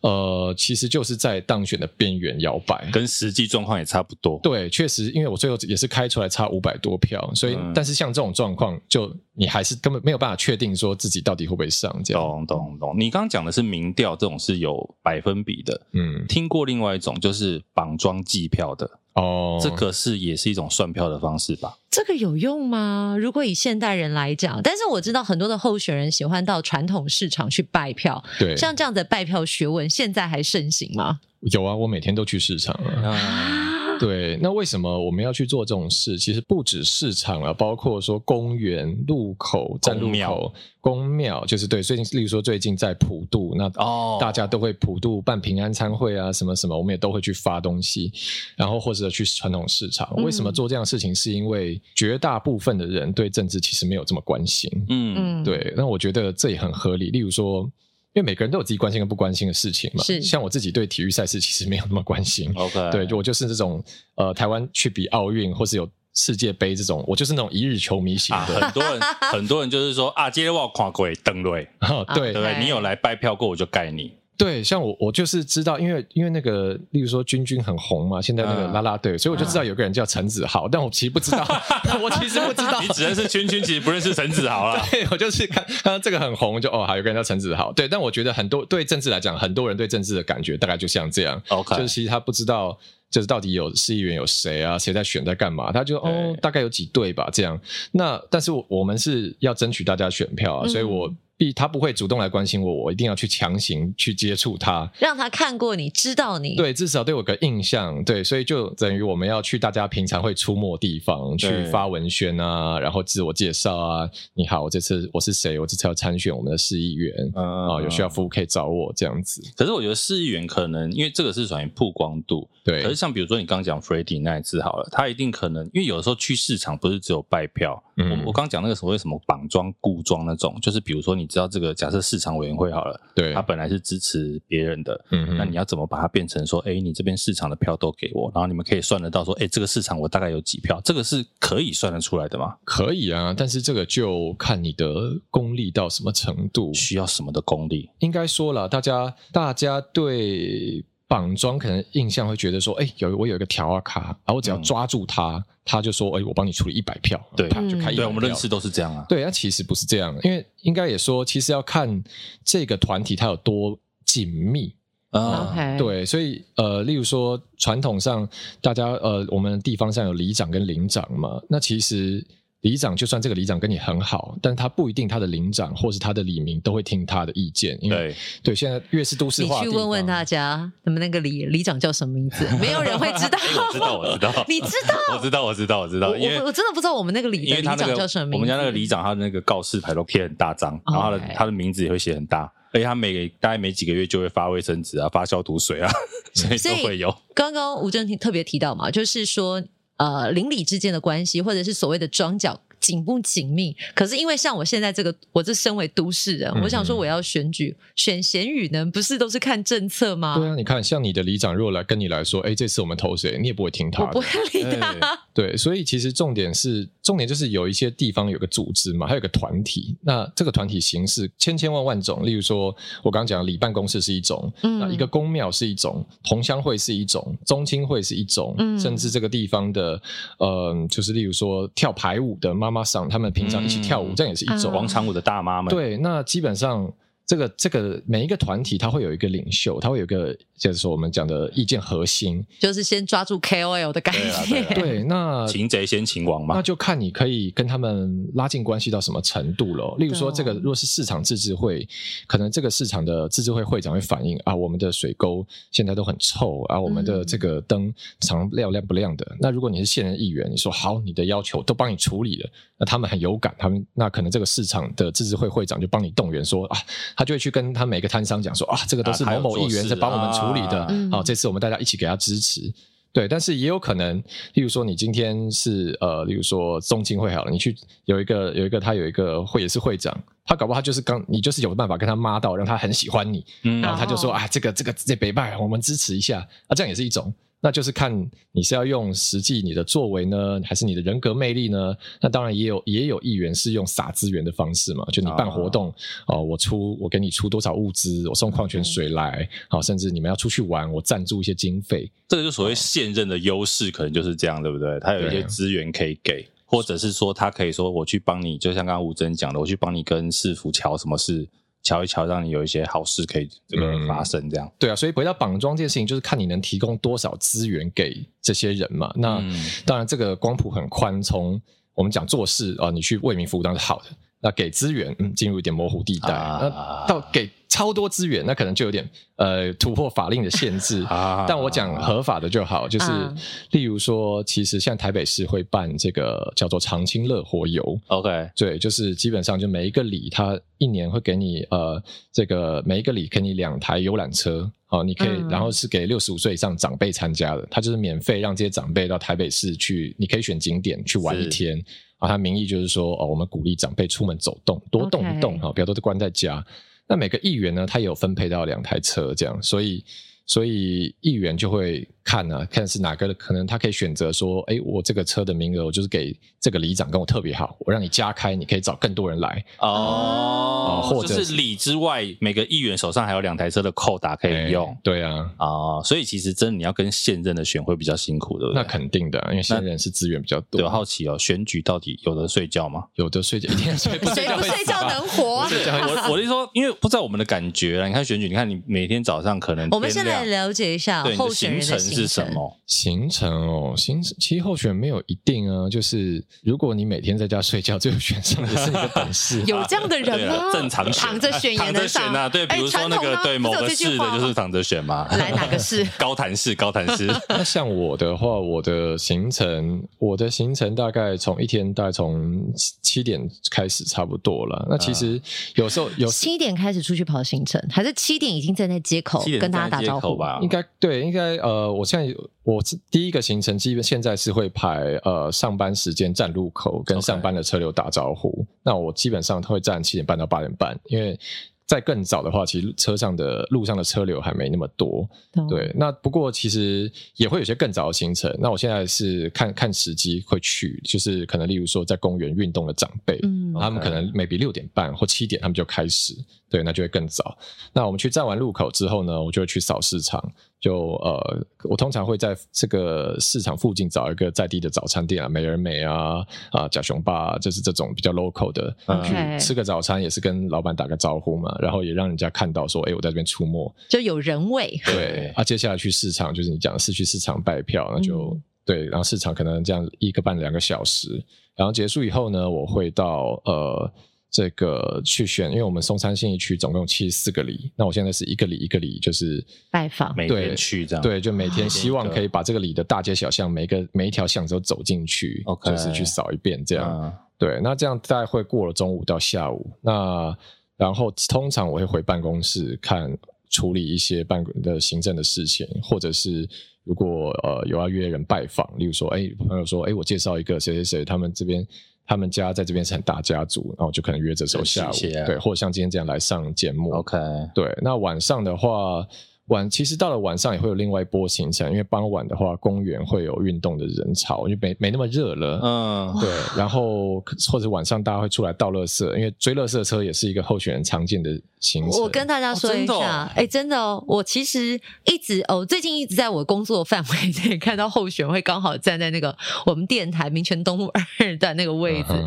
呃，其实就是在当选的边缘摇摆，跟实际状况也差不多。对，确实，因为我最后也是开出来差五百多票，所以，嗯、但是像这种状况，就你还是根本没有办法确定说自己到底会不会上。这样，懂懂懂。你刚刚讲的是民调这种是有百分比的，嗯，听过另外一种就是绑桩计票的。哦，这个是也是一种算票的方式吧？这个有用吗？如果以现代人来讲，但是我知道很多的候选人喜欢到传统市场去拜票，对，像这样的拜票学问，现在还盛行吗？有啊，我每天都去市场了。啊 对，那为什么我们要去做这种事？其实不止市场了，包括说公园、路口、站路口、公庙，就是对。最近，例如说最近在普渡，那哦，大家都会普渡办平安餐会啊，什么什么，我们也都会去发东西，然后或者去传统市场。为什么做这样的事情？是因为绝大部分的人对政治其实没有这么关心。嗯嗯，对。那我觉得这也很合理。例如说。因为每个人都有自己关心跟不关心的事情嘛，是像我自己对体育赛事其实没有那么关心。OK，对，就我就是这种呃，台湾去比奥运或是有世界杯这种，我就是那种一日球迷型的。啊、很多人 很多人就是说啊，今天我看过登 对，对对，okay. 你有来拜票过，我就盖你。对，像我，我就是知道，因为因为那个，例如说君君很红嘛，现在那个啦啦队，嗯，所以我就知道有个人叫陈子豪，嗯，但我其实不知道，我其实不知道，你只认识君君，其实不认识陈子豪啦。对，我就是看看到这个很红，就哦，还有个人叫陈子豪。对，但我觉得很多对政治来讲，很多人对政治的感觉大概就像这样，OK，就是其实他不知道，就是到底有市议员有谁啊，谁在选在干嘛，他就哦，大概有几对吧，这样。那但是我们是要争取大家选票啊，所以我。必他不会主动来关心我，我一定要去强行去接触他，让他看过你知道你，对，至少对我有个印象，对，所以就等于我们要去大家平常会出没地方去发文宣啊，然后自我介绍啊，你好，我这次我是谁，我这次要参选我们的市议员，啊、嗯哦，有需要服务可以找我这样子。可是我觉得市议员可能因为这个是属于曝光度，对，可是像比如说你刚讲 Freddie 那一次好了，他一定可能因为有的时候去市场不是只有拜票，嗯、我我刚讲那个所谓什么绑桩固桩那种，就是比如说你。知道这个假设市场委员会好了，对，他本来是支持别人的，嗯哼，那你要怎么把它变成说，哎，你这边市场的票都给我，然后你们可以算得到说，哎，这个市场我大概有几票，这个是可以算得出来的吗？可以啊，但是这个就看你的功力到什么程度，需要什么的功力？应该说了，大家大家对。绑桩可能印象会觉得说，哎、欸，有我有一个条啊卡，然后我只要抓住他，嗯、他就说，哎、欸，我帮你处理一百票，对，他就开一票。对，我们认识都是这样啊。对，那其实不是这样，因为应该也说，其实要看这个团体它有多紧密啊。嗯、对，所以呃，例如说传统上大家呃，我们地方上有里长跟邻长嘛，那其实。里长就算这个里长跟你很好，但他不一定他的领长或是他的里民都会听他的意见。因为对对，现在越是都市化，你去问问大家，你们那个里里长叫什么名字？没有人会知道。我知道，我知道，你知道？我知道，我知道，我知道。我我真的不知道我们那个里的里长叫什么名字。我们家那个里长，他的那个告示牌都贴很大张，然后他的他的名字也会写很大，而且他每大概每几个月就会发卫生纸啊，发消毒水啊，所以都会有。刚刚吴峥特别提到嘛，就是说呃邻里之间的关系，或者是所谓的庄脚。紧不紧密？可是因为像我现在这个，我这身为都市人，嗯、我想说我要选举选贤与能，不是都是看政策吗？对啊，你看像你的里长，如果来跟你来说，哎，这次我们投谁，你也不会听他的，我不会理他。对，所以其实重点是，重点就是有一些地方有个组织嘛，还有个团体。那这个团体形式千千万万种，例如说我刚刚讲的里办公室是一种，嗯，那一个公庙是一种，同乡会是一种，宗亲会是一种，嗯，甚至这个地方的，呃，就是例如说跳排舞的妈妈桑，他们平常一起跳舞，嗯、这样也是一种广场舞的大妈们。对，那基本上。这个这个每一个团体，它会有一个领袖，它会有一个，就是说我们讲的意见核心，就是先抓住 KOL 的概念。对，对，那擒贼先擒王嘛，那就看你可以跟他们拉近关系到什么程度了。例如说，这个如果是市场自治会，可能这个市场的自治会会长会反映啊，我们的水沟现在都很臭啊，我们的这个灯常亮亮不亮的。嗯、那如果你是现任议员，你说好，你的要求都帮你处理了，那他们很有感，他们那可能这个市场的自治会会长就帮你动员说啊。他就会去跟他每个摊商讲说啊，这个都是某某议员在帮我们处理的，好、啊啊，这次我们大家一起给他支持。对，但是也有可能，例如说你今天是呃，例如说中青会好了，你去有一个有一个他有一个会也是会长，他搞不好他就是刚你就是有办法跟他妈到，让他很喜欢你，嗯、然后他就说啊，这个这个这北拜我们支持一下啊，这样也是一种。那就是看你是要用实际你的作为呢，还是你的人格魅力呢？那当然也有也有议员是用撒资源的方式嘛，就你办活动哦，我出我给你出多少物资，我送矿泉水来，好，甚至你们要出去玩，我赞助一些经费。这个就所谓现任的优势，可能就是这样，对不对？他有一些资源可以给，或者是说他可以说我去帮你，就像刚刚吴真讲的，我去帮你跟市府桥什么事。瞧一瞧，让你有一些好事可以这个发生，这样、嗯、对啊。所以回到绑桩这件事情，就是看你能提供多少资源给这些人嘛。那、嗯、当然，这个光谱很宽，从我们讲做事啊、呃，你去为民服务当然是好的。那给资源，嗯，进入一点模糊地带。啊、那到给超多资源，那可能就有点呃突破法令的限制。啊、但我讲合法的就好，就是、啊、例如说，其实像台北市会办这个叫做长青乐活游。OK，对，就是基本上就每一个里，它一年会给你呃这个每一个里给你两台游览车，好，你可以，嗯、然后是给六十五岁以上长辈参加的，他就是免费让这些长辈到台北市去，你可以选景点去玩一天。啊，他名义就是说，哦，我们鼓励长辈出门走动，多动一动哈.不要都是关在家。那每个议员呢，他也有分配到两台车，这样，所以。所以议员就会看啊，看是哪个可能他可以选择说，哎，我这个车的名额我就是给这个里长跟我特别好，我让你加开，你可以找更多人来哦。或者是里之外，每个议员手上还有两台车的扣打可以用。对啊，啊，所以其实真的你要跟现任的选会比较辛苦的。那肯定的，因为现任是资源比较多。有，好奇哦，选举到底有的睡觉吗？有的睡觉，一天睡不睡觉？谁不睡觉能活？我我是说，因为不知道我们的感觉啦。你看选举，你看你每天早上可能我们现在。了解一下候选人的行是什么？行程哦，行程其实候选没有一定啊，就是如果你每天在家睡觉，最后选上也是你的本事。有这样的人吗？正常躺着选也能上啊？对，比如说那个对某个市的就是躺着选嘛。来哪个 市？高潭市，高潭市。那像我的话，我的行程，我的行程大概从一天大概从七点开始差不多了。那其实有时候有七点开始出去跑行程，还是七点已经站在街口跟大家打招呼吧？应该对，应该呃，我现在我第一个行程基本现在是会排呃上班时间站路口跟上班的车流打招呼。Okay. 那我基本上会站七点半到八点半，因为。在更早的话，其实车上的路上的车流还没那么多。Oh. 对，那不过其实也会有些更早的行程。那我现在是看看时机会去，就是可能例如说在公园运动的长辈，嗯，他们可能 maybe 六点半或七点他们就开始，对，那就会更早。那我们去站完路口之后呢，我就会去扫市场。就呃，我通常会在这个市场附近找一个在地的早餐店啊，美而美啊，啊，甲熊爸，啊，就是这种比较 local 的，Okay. 吃个早餐也是跟老板打个招呼嘛，然后也让人家看到说，哎，我在这边出没，就有人味。对，啊，接下来去市场，就是你讲的是去市场拜票，那就、嗯、对，然后市场可能这样一个半两个小时，然后结束以后呢，我会到呃。这个去选，因为我们松山信义区总共七十四个里，那我现在是一个里一个里，就是拜访，每天去这样，对，就每天希望可以把这个里的大街小巷，每个每一条巷子都走进去，Okay. 就是去扫一遍这样。Uh. 对，那这样大概会过了中午到下午，那然后通常我会回办公室看处理一些办公的行政的事情，或者是如果呃有要约人拜访，例如说，哎，朋友说，哎，我介绍一个谁谁谁，他们这边。他们家在这边是很大家族，然后就可能约这时候下午，对，或者像今天这样来上节目。OK，对，那晚上的话。晚其实到了晚上也会有另外一波行程，因为傍晚的话，公园会有运动的人潮，因为没没那么热了。嗯，对。然后或者晚上大家会出来倒垃圾，因为追垃圾车也是一个候选人常见的行程。我跟大家说一下，哎、哦，真的哦，我其实一直哦，最近一直在我工作范围内 看到候选会刚好站在那个我们电台民权东路二 段那个位置，嗯、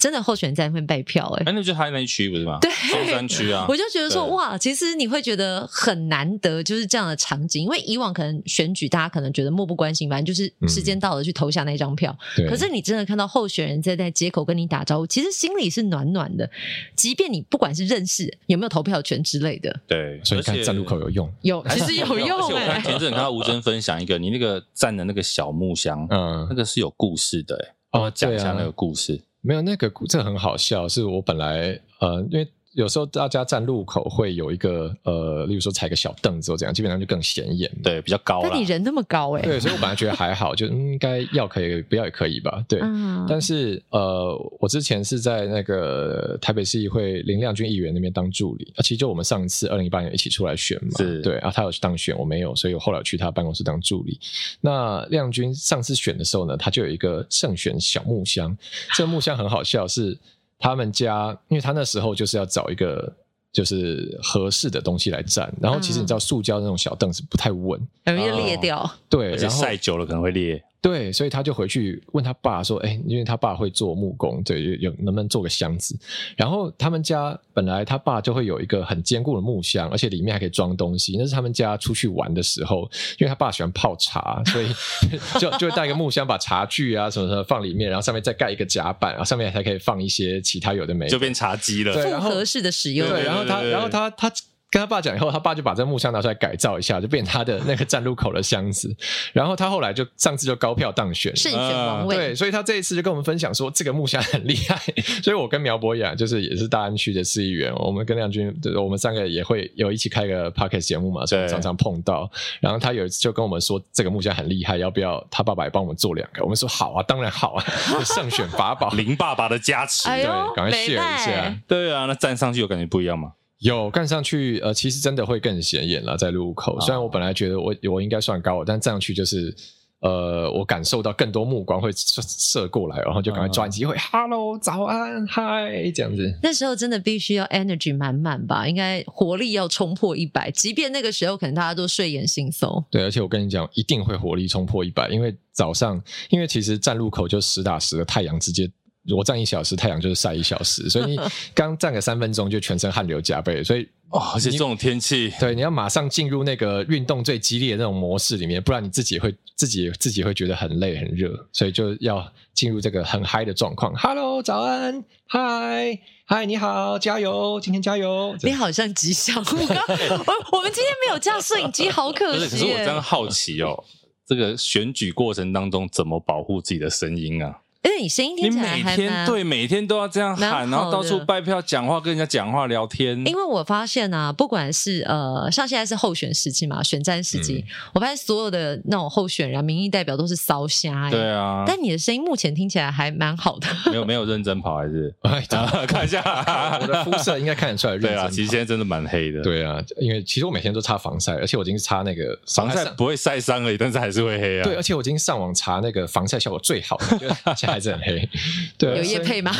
真的候选人在那边拜票哎。哎，那就他那一区不是吗？对，中山区啊。我就觉得说哇，其实你会觉得很难得。就是这样的场景，因为以往可能选举，大家可能觉得漠不关心，反正就是时间到了去投下那张票。嗯、可是你真的看到候选人在在街口跟你打招呼，其实心里是暖暖的。即便你不管是认识有没有投票权之类的，对，所以看站路口有用，有其实有用。而且我看前阵子看到吴尊分享一个，你那个站的那个小木箱，嗯，那个是有故事的，哎，帮我讲一下那个故事。没有那个，这个很好笑，是我本来呃，因为。有时候大家站路口会有一个呃，例如说踩个小凳子或怎样，基本上就更显眼，对，比较高。但你人那么高哎、欸，对，所以我本来觉得还好，就应该要可以，不要也可以吧，对。嗯、但是呃，我之前是在那个台北市议会林亮君议员那边当助理，啊，其实就我们上一次二零一八年一起出来选嘛，是对啊，他有去当选，我没有，所以我后来去他办公室当助理。那亮君上次选的时候呢，他就有一个胜选小木箱，这个木箱很好笑是。他们家，因为他那时候就是要找一个就是合适的东西来站，然后其实你知道，塑胶那种小凳子不太稳，容易裂掉。对，而且晒久了可能会裂。对，所以他就回去问他爸说：“哎，因为他爸会做木工，对，有能不能做个箱子？然后他们家本来他爸就会有一个很坚固的木箱，而且里面还可以装东西。那是他们家出去玩的时候，因为他爸喜欢泡茶，所以 就就会带一个木箱，把茶具啊什么什么放里面，然后上面再盖一个甲板，然后上面还可以放一些其他有的没的，就变茶几了。复合式的使用。对，然后他，然后他，他。跟他爸讲以后，他爸就把这个木箱拿出来改造一下，就变成他的那个站路口的箱子。然后他后来就上次就高票当选，胜选王位。对，所以他这一次就跟我们分享说，这个木箱很厉害。所以我跟苗博雅就是也是大安区的市议员，我们跟亮君，我们三个也会有一起开个 podcast 节目嘛，所以常常碰到。然后他有一次就跟我们说，这个木箱很厉害，要不要他爸爸也帮我们做两个？我们说好啊，当然好啊，胜选法宝，林爸爸的加持，哎、对，赶快 share 一下。对啊，那站上去有感觉不一样吗？有看上去，呃，其实真的会更显眼了，在路口。虽然我本来觉得我我应该算高，但站上去就是，呃，我感受到更多目光会射射过来，然后就赶快抓机会、嗯、，Hello，早安，嗨，这样子。那时候真的必须要 energy 满满吧，应该活力要冲破一百，即便那个时候可能大家都睡眼惺忪。对，而且我跟你讲，一定会活力冲破一百，因为早上，因为其实站路口就实打实的太阳直接。我站一小时，太阳就是晒一小时，所以你 刚站个三分钟就全身汗流浃背，所以哦，而且这种天气，对，你要马上进入那个运动最激烈的那种模式里面，不然你自己会自己自己会觉得很累很热，所以就要进入这个很嗨的状况。Hello，早安，嗨嗨，你好，加油，今天加油。你好像吉祥物，我我们今天没有架摄影机，好可惜。可是我真的好奇哦，这个选举过程当中怎么保护自己的声音啊？因为你声音听起来还蛮，你每天对每天都要这样喊，然后到处拜票、讲话、跟人家讲话、聊天。因为我发现啊，不管是呃，像现在是候选时期嘛，选战时期，嗯、我发现所有的那种候选人、民意代表都是烧瞎。对啊。但你的声音目前听起来还蛮好的。没有没有认真跑还是？看一下，我的肤色应该看得出来认真。对啊，其实现在真的蛮黑的。对啊，因为其实我每天都擦防晒，而且我已经擦那个防晒不会晒伤而已，但是还是会黑啊。对，而且我已经上网查那个防晒效果最好的，还是很黑。对，有夜配吗？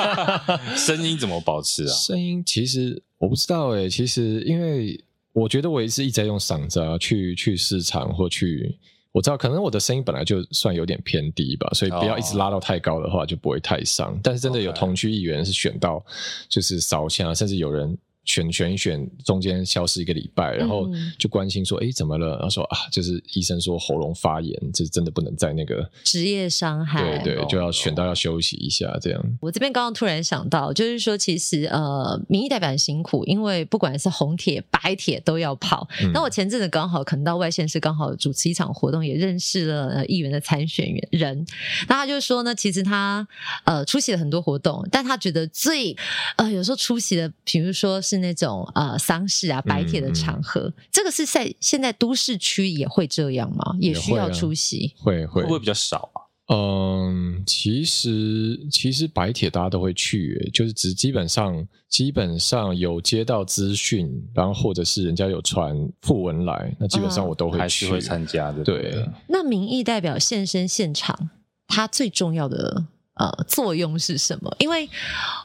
声音怎么保持啊？声音其实我不知道诶、欸，其实因为我觉得我也是一直在用嗓子啊，去去市场或去，我知道可能我的声音本来就算有点偏低吧，所以不要一直拉到太高的话就不会太伤。Oh. 但是真的有同区议员是选到就是烧声，甚至有人。选选选，中间消失一个礼拜，然后就关心说：“哎、嗯，怎么了？”然后说：“啊，就是医生说喉咙发炎，就是真的不能在那个职业伤害，对对，就要选到要休息一下这样。”我这边刚刚突然想到，就是说，其实呃，民意代表很辛苦，因为不管是红铁、白铁都要跑。那、嗯、我前阵子刚好可能到外县市，刚好主持一场活动，也认识了呃议员的参选人。那他就说呢，其实他呃出席了很多活动，但他觉得最呃有时候出席的，比如说是。是那种呃丧事啊白铁的场合，嗯嗯、这个是在现在都市区也会这样吗？也需要出席？会、啊、会会不会比较少啊？嗯，其实其实白铁大家都会去，就是只基本上基本上有接到资讯，然后或者是人家有传讣文来，那基本上我都会去，还是会参加的。对，那民意代表现身现场，他最重要的。呃，作用是什么？因为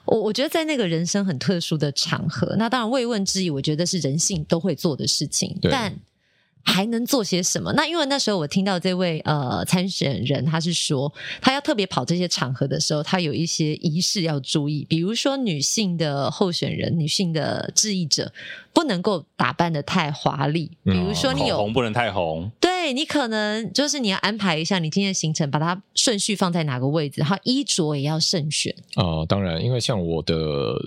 我我觉得在那个人生很特殊的场合，那当然慰问之意，我觉得是人性都会做的事情，但还能做些什么？那因为那时候我听到这位呃参选人，他是说他要特别跑这些场合的时候，他有一些仪式要注意，比如说女性的候选人、女性的质疑者不能够打扮的太华丽，比如说你有、嗯、红不能太红，对。对，你可能就是你要安排一下你今天的行程，把它顺序放在哪个位置，然后衣着也要慎选。哦、呃，当然，因为像我的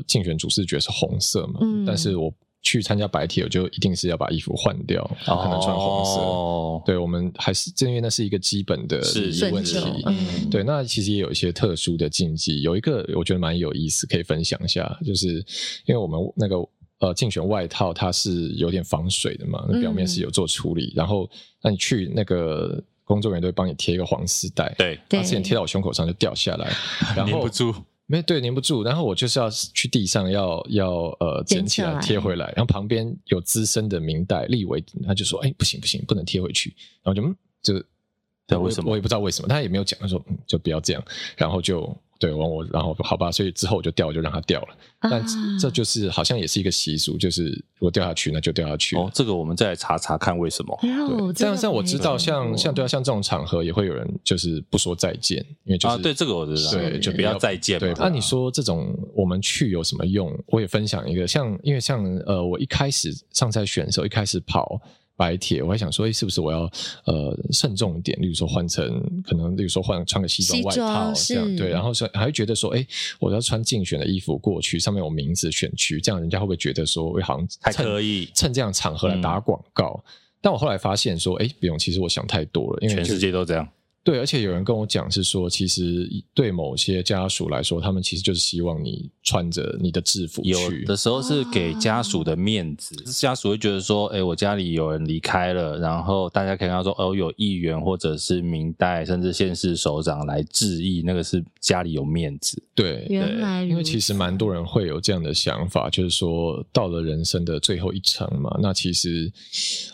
竞选主视觉是红色嘛，嗯，但是我去参加白体，我就一定是要把衣服换掉，不可能穿红色。哦、对，我们还是正因为那是一个基本的礼仪问题。嗯、对，那其实也有一些特殊的禁忌，有一个我觉得蛮有意思，可以分享一下，就是因为我们那个。呃，竞选外套它是有点防水的嘛，那表面是有做处理，嗯、然后那你去那个工作人员都会帮你贴一个黄丝带，对，他之前贴到我胸口上就掉下来，然后粘不住，没对，粘不住，然后我就是要去地上要要呃捡起来贴回来，然后旁边有资深的明代立伟，他就说，哎，不行不行，不能贴回去，然后就嗯，就对，为什么？我也不知道为什么，他也没有讲，他说嗯，就不要这样，然后就。对，完我，然后好吧，所以之后我就掉，就让它掉了。但这就是好像也是一个习俗，就是如果掉下去，那就掉下去。哦，这个我们再来查查看为什么。对，这样像我知道，像像对啊，像这种场合也会有人就是不说再见，因为就是对这个我知道，对，就不要再见。对，那你说这种我们去有什么用？我也分享一个，像因为像呃，我一开始上菜选的时候，一开始跑。白铁，我还想说，哎，是不是我要呃慎重一点？例如说换成可能，例如说换穿个西装外套这样，对。然后说还会觉得说，哎，我要穿竞选的衣服过去，上面有名字选区，这样人家会不会觉得说，我好像还可以趁这样场合来打广告？嗯、但我后来发现说，哎，不用，其实我想太多了，因为全世界都这样。对，而且有人跟我讲是说，其实对某些家属来说，他们其实就是希望你穿着你的制服去。有的时候是给家属的面子，哦、家属会觉得说，哎，我家里有人离开了，然后大家可以看到说，哦，有议员或者是明代，甚至县市首长来致意，那个是家里有面子。对，原来因为其实蛮多人会有这样的想法，就是说到了人生的最后一程嘛，那其实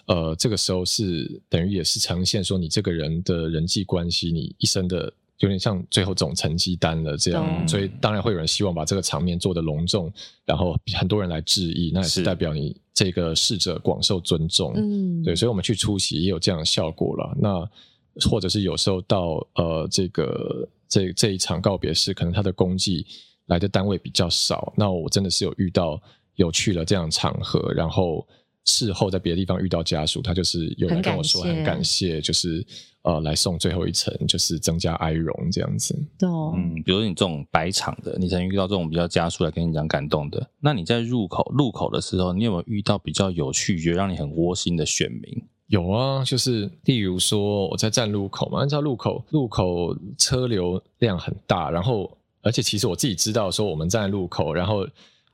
呃，这个时候是等于也是呈现说你这个人的人际关系。关系你一生的有点像最后这种成绩单了，这样，嗯、所以当然会有人希望把这个场面做得隆重，然后很多人来致意，那也是代表你这个逝者广受尊重。嗯，对，所以我们去出席也有这样的效果了。那或者是有时候到呃这个这这一场告别式，可能他的功绩来的单位比较少，那我真的是有遇到。有去了这样的场合，然后事后在别的地方遇到家属，他就是有人跟我说很感谢，就是呃来送最后一程，就是增加哀荣这样子。哦、嗯，比如说你这种白场的，你曾经遇到这种比较家属来跟你讲感动的，那你在入口入口的时候，你有没有遇到比较有趣、觉得让你很窝心的选民？有啊，就是例如说我在站路口嘛，按照路口路口车流量很大，然后而且其实我自己知道说我们站在路口，然后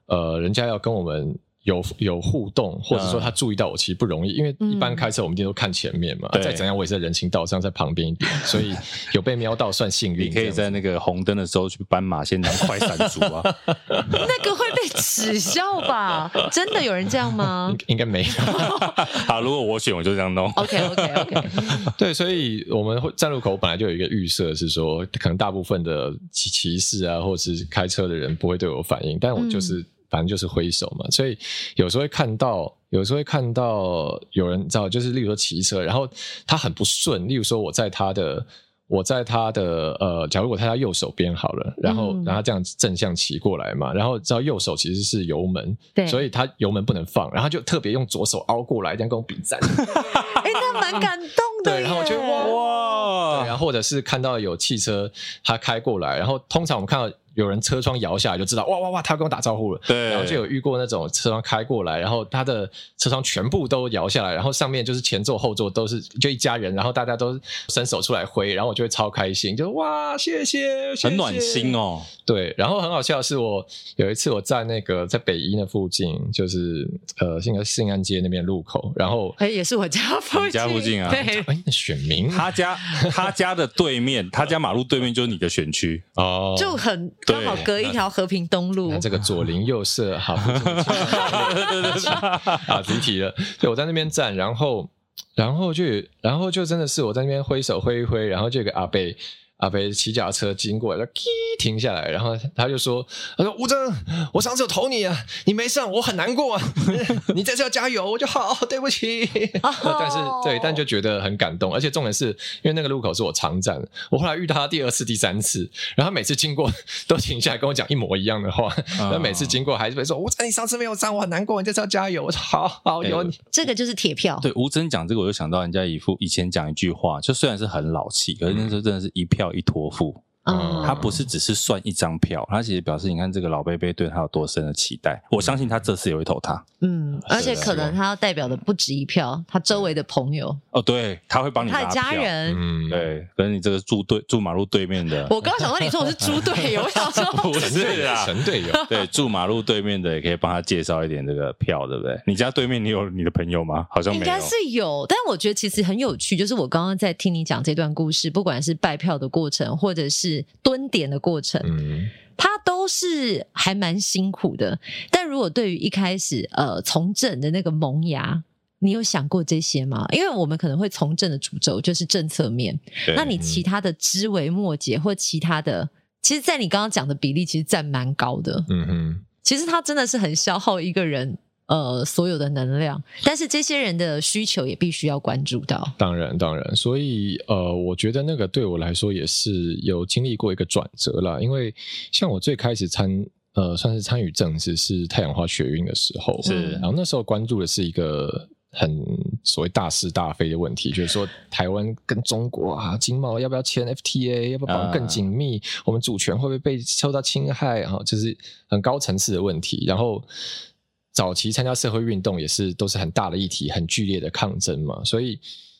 呃人家要跟我们。有有互动，或者说他注意到我，其实不容易，因为一般开车我们一定都看前面嘛。嗯、再怎样，我也是在人行道上，在旁边一点，所以有被瞄到算幸运。你可以在那个红灯的时候去斑马线当快闪族啊。那个会被耻笑吧？真的有人这样吗？应应该没有。好，如果我选，我就这样弄。OK OK OK。对，所以我们会站路口本来就有一个预设，是说可能大部分的骑骑士啊，或者是开车的人不会对我反应，但我就是。嗯反正就是挥手嘛，所以有时候会看到，有时候会看到有人知道，就是例如说骑车，然后他很不顺，例如说我在他的，我在他的呃，假如我在他右手边好了，然后然后他这样正向骑过来嘛，然后知道右手其实是油门，对，所以他油门不能放，然后就特别用左手凹过来，这样跟我比赞，哎、欸，那蛮感动的，对，然后我就哇。哇，对，然后或者是看到有汽车他开过来，然后通常我们看到。有人车窗摇下来就知道，哇哇哇，他跟我打招呼了。对，然后就有遇过那种车窗开过来，然后他的车窗全部都摇下来，然后上面就是前座后座都是就一家人，然后大家都伸手出来挥，然后我就会超开心，就哇谢谢，谢谢，很暖心哦。对，然后很好笑的是我有一次我在那个在北一那附近，就是呃现在信安街那边路口，然后哎也是我家附近，家附近啊，对，哎选民，他家 他家的对面，他家马路对面就是你的选区哦，就很。刚好隔一条和平东路，这个左邻右舍好，啊，离题了。对，我在那边站，然后，然后就，然后就真的是我在那边挥手挥一挥，然后就有个阿伯。阿飞骑脚踏车经过来，他停下来，然后他就说：“他说吴征，我上次有投你啊，你没上，我很难过啊。你这次要加油，我就好，对不起。但是对，但就觉得很感动，而且重点是因为那个路口是我常站，我后来遇到他第二次、第三次，然后他每次经过 都停下来跟我讲一模一样的话。然后每次经过还是会说：吴征，你上次没有上，我很难过，你这次要加油。我说好好有你，这个就是铁票。对吴征讲这个，我就想到人家一副以前讲一句话，就虽然是很老气，可是那时候真的是一票。一托付，嗯，他不是只是算一张票，他其实表示你看这个老贝贝对他有多深的期待。我相信他这次也会投他，嗯，而且可能他要代表的不止一票，他周围的朋友。哦，对，他会帮你，他的家人，嗯，对，跟你这个住对住马路对面的，我刚刚想问你说我是猪队友，我想说 不是啊，神队友，对，住马路对面的也可以帮他介绍一点这个票，对不对？你家对面你有你的朋友吗？好像，应该是有，但我觉得其实很有趣，就是我刚刚在听你讲这段故事，不管是拜票的过程，或者是蹲点的过程，嗯，它都是还蛮辛苦的。但如果对于一开始呃从政的那个萌芽，你有想过这些吗？因为我们可能会从政的主轴就是政策面，那你其他的枝微末节或其他的，其实，在你刚刚讲的比例，其实占蛮高的。嗯哼，其实它真的是很消耗一个人。呃，所有的能量，但是这些人的需求也必须要关注到。当然，当然，所以呃，我觉得那个对我来说也是有经历过一个转折啦。因为像我最开始参呃，算是参与政治是太阳花学运的时候，是，然后那时候关注的是一个很所谓大是大非的问题，就是说台湾跟中国啊，经贸要不要签 FTA，要不要绑更紧密，啊、我们主权会不会被受到侵害？哈，就是很高层次的问题，然后。早期参加社会运动也是都是很大的议题，很剧烈的抗争嘛。所以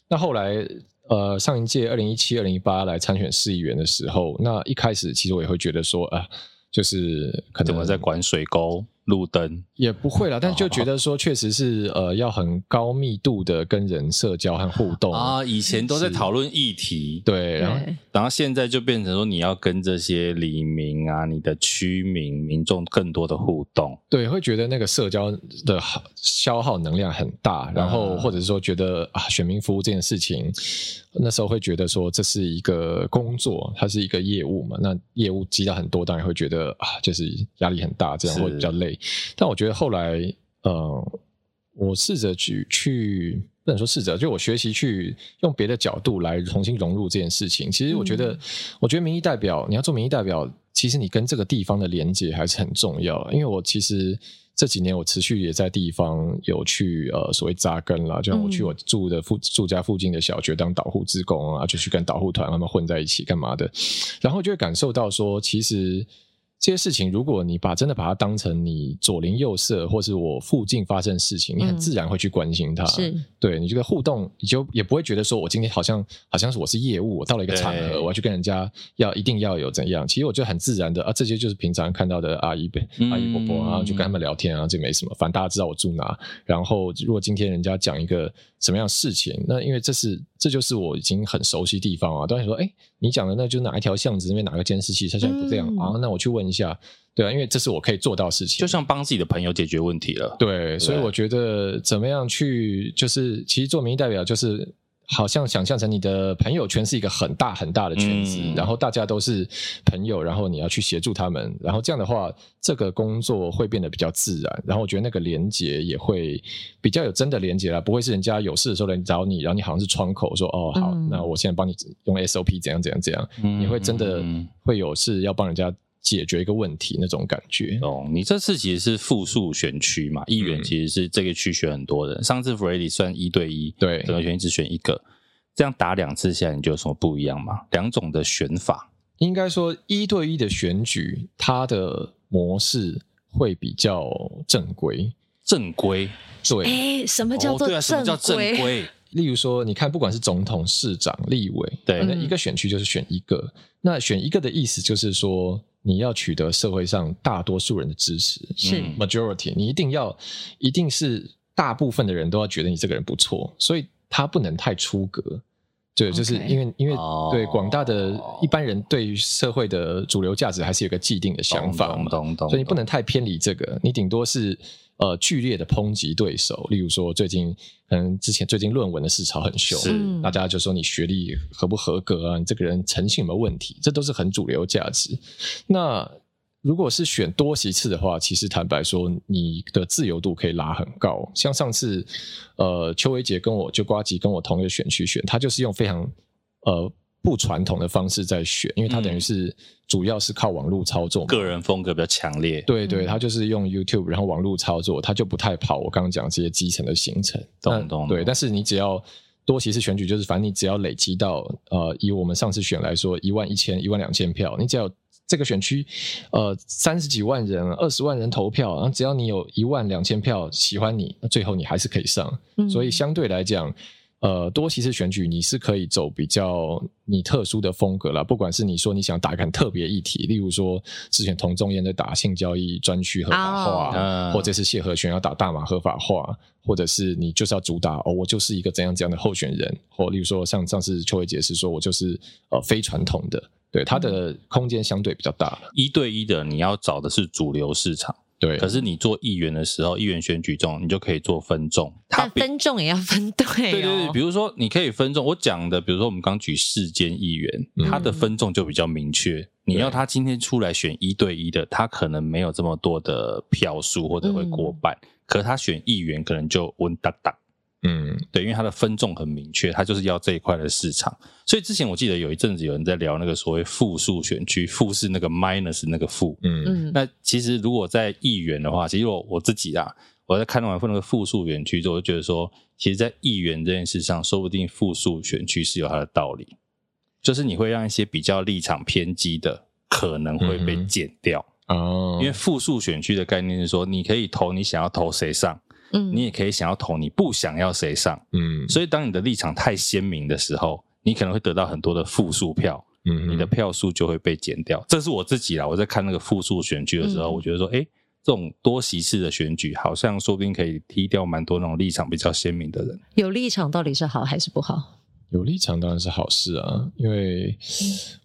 那后来呃上一届二零一七、二零一八来参选市议员的时候，那一开始其实我也会觉得说啊，就是可能怎么在管水沟。路灯也不会啦，但就觉得说，确实是呃，要很高密度的跟人社交和互动啊。以前都在讨论议题，对，然后然后现在就变成说，你要跟这些黎明啊、你的区民民众更多的互动，对，会觉得那个社交的消耗能量很大，然后或者是说觉得啊，选民服务这件事情，那时候会觉得说这是一个工作，它是一个业务嘛，那业务积到很多，当然会觉得啊，就是压力很大，这样会比较累。但我觉得后来，呃，我试着去去，不能说试着，就我学习去用别的角度来重新融入这件事情。其实我觉得，嗯、我觉得民意代表，你要做民意代表，其实你跟这个地方的连接还是很重要。因为我其实这几年我持续也在地方有去呃所谓扎根啦，就像我去我住的附住家附近的小学当导护职工啊，就去跟导护团他们混在一起干嘛的，然后就会感受到说，其实。这些事情，如果你把真的把它当成你左邻右舍，或是我附近发生的事情，你很自然会去关心它。是，对你这个互动，你就也不会觉得说我今天好像好像是我是业务，我到了一个场合，我要去跟人家要一定要有怎样。其实我觉得很自然的啊，这些就是平常看到的阿姨、阿姨伯伯，然后就跟他们聊天啊，这没什么，反正大家知道我住哪。然后如果今天人家讲一个什么样的事情，那因为这是这就是我已经很熟悉地方啊，当然说，哎，你讲的那就哪一条巷子那边哪个监视器，它现在不这样、嗯、啊？那我去问一下。对啊，因为这是我可以做到的事情，就像帮自己的朋友解决问题了。对，所以我觉得怎么样去，就是其实做民意代表，就是好像想象成你的朋友圈是一个很大很大的圈子，嗯、然后大家都是朋友，然后你要去协助他们，然后这样的话，这个工作会变得比较自然。然后我觉得那个连接也会比较有真的连接了，不会是人家有事的时候来找你，然后你好像是窗口说哦好，嗯、那我现在帮你用 SOP 怎样怎样怎样，嗯、你会真的会有事要帮人家。解决一个问题那种感觉哦，你这次其实是复数选区嘛，议员其实是这个区选很多人。嗯、上次 Freddy 算一对一，对，整个选区只选一个，这样打两次下来，你觉得有什么不一样吗？两种的选法，应该说一对一的选举，它的模式会比较正规。正规，对，哎，什么叫做正规？哦，啊，什么叫正规？例如说，你看，不管是总统、市长、立委，对，那一个选区就是选一个。嗯、那选一个的意思就是说，你要取得社会上大多数人的支持，是 majority，你一定要，一定是大部分的人都要觉得你这个人不错，所以他不能太出格。对，就是因为 Okay. 因为对广大的一般人对于社会的主流价值还是有个既定的想法嘛，所以你不能太偏离这个，你顶多是。呃，剧烈的抨击对手，例如说最近，可能，之前最近论文的市场很凶，是大家就说你学历合不合格啊，你这个人诚信有没有问题，这都是很主流价值。那如果是选多席次的话，其实坦白说，你的自由度可以拉很高。像上次，呃，邱维杰跟我就瓜吉跟我同一个选区选，他就是用非常呃。不传统的方式在选，因为他等于是主要是靠网络操作，个人风格比较强烈。对对，他就是用 YouTube，然后网络操作，他就不太跑我刚刚讲这些基层的行程。懂懂。对，但是你只要多席次选举，就是反正你只要累积到呃，以我们上次选来说，一万一千、一万两千票，你只要这个选区呃三十几万人、二十万人投票，然后只要你有一万两千票喜欢你，那最后你还是可以上。嗯。所以相对来讲。呃，多席次选举你是可以走比较你特殊的风格啦，不管是你说你想打一个很特别议题，例如说之前童仲彦在打性交易专区合法化，oh. 或者是谢和弦要打大麻合法化，或者是你就是要主打哦，我就是一个怎样怎样的候选人，或例如说像上次邱伟杰是说我就是呃非传统的，对，他的空间相对比较大。一对一的你要找的是主流市场。对，可是你做议员的时候，议员选举中，你就可以做分众。他分众也要分对、哦。对对对，比如说你可以分众，我讲的，比如说我们刚举世间议员，嗯、他的分众就比较明确。你要他今天出来选一对一的，他可能没有这么多的票数或者会过半，嗯、可是他选议员可能就稳当当。嗯，对，因为它的分众很明确，它就是要这一块的市场。所以之前我记得有一阵子有人在聊那个所谓负数选区，负是那个 minus 那个负。嗯嗯。那其实如果在议员的话，其实我我自己啊，我在看完那个负数选区之后，我就觉得说，其实，在议员这件事上，说不定负数选区是有它的道理，就是你会让一些比较立场偏激的可能会被减掉。哦、嗯。因为复数选区的概念是说，你可以投你想要投谁上。嗯，你也可以想要投你不想要谁上，嗯，所以当你的立场太鲜明的时候，你可能会得到很多的负数票，嗯，你的票数就会被减掉。这是我自己啦，我在看那个复数选举的时候，我觉得说，哎，这种多席次的选举，好像说不定可以踢掉蛮多那种立场比较鲜明的人。有立场到底是好还是不好？有立场当然是好事啊，因为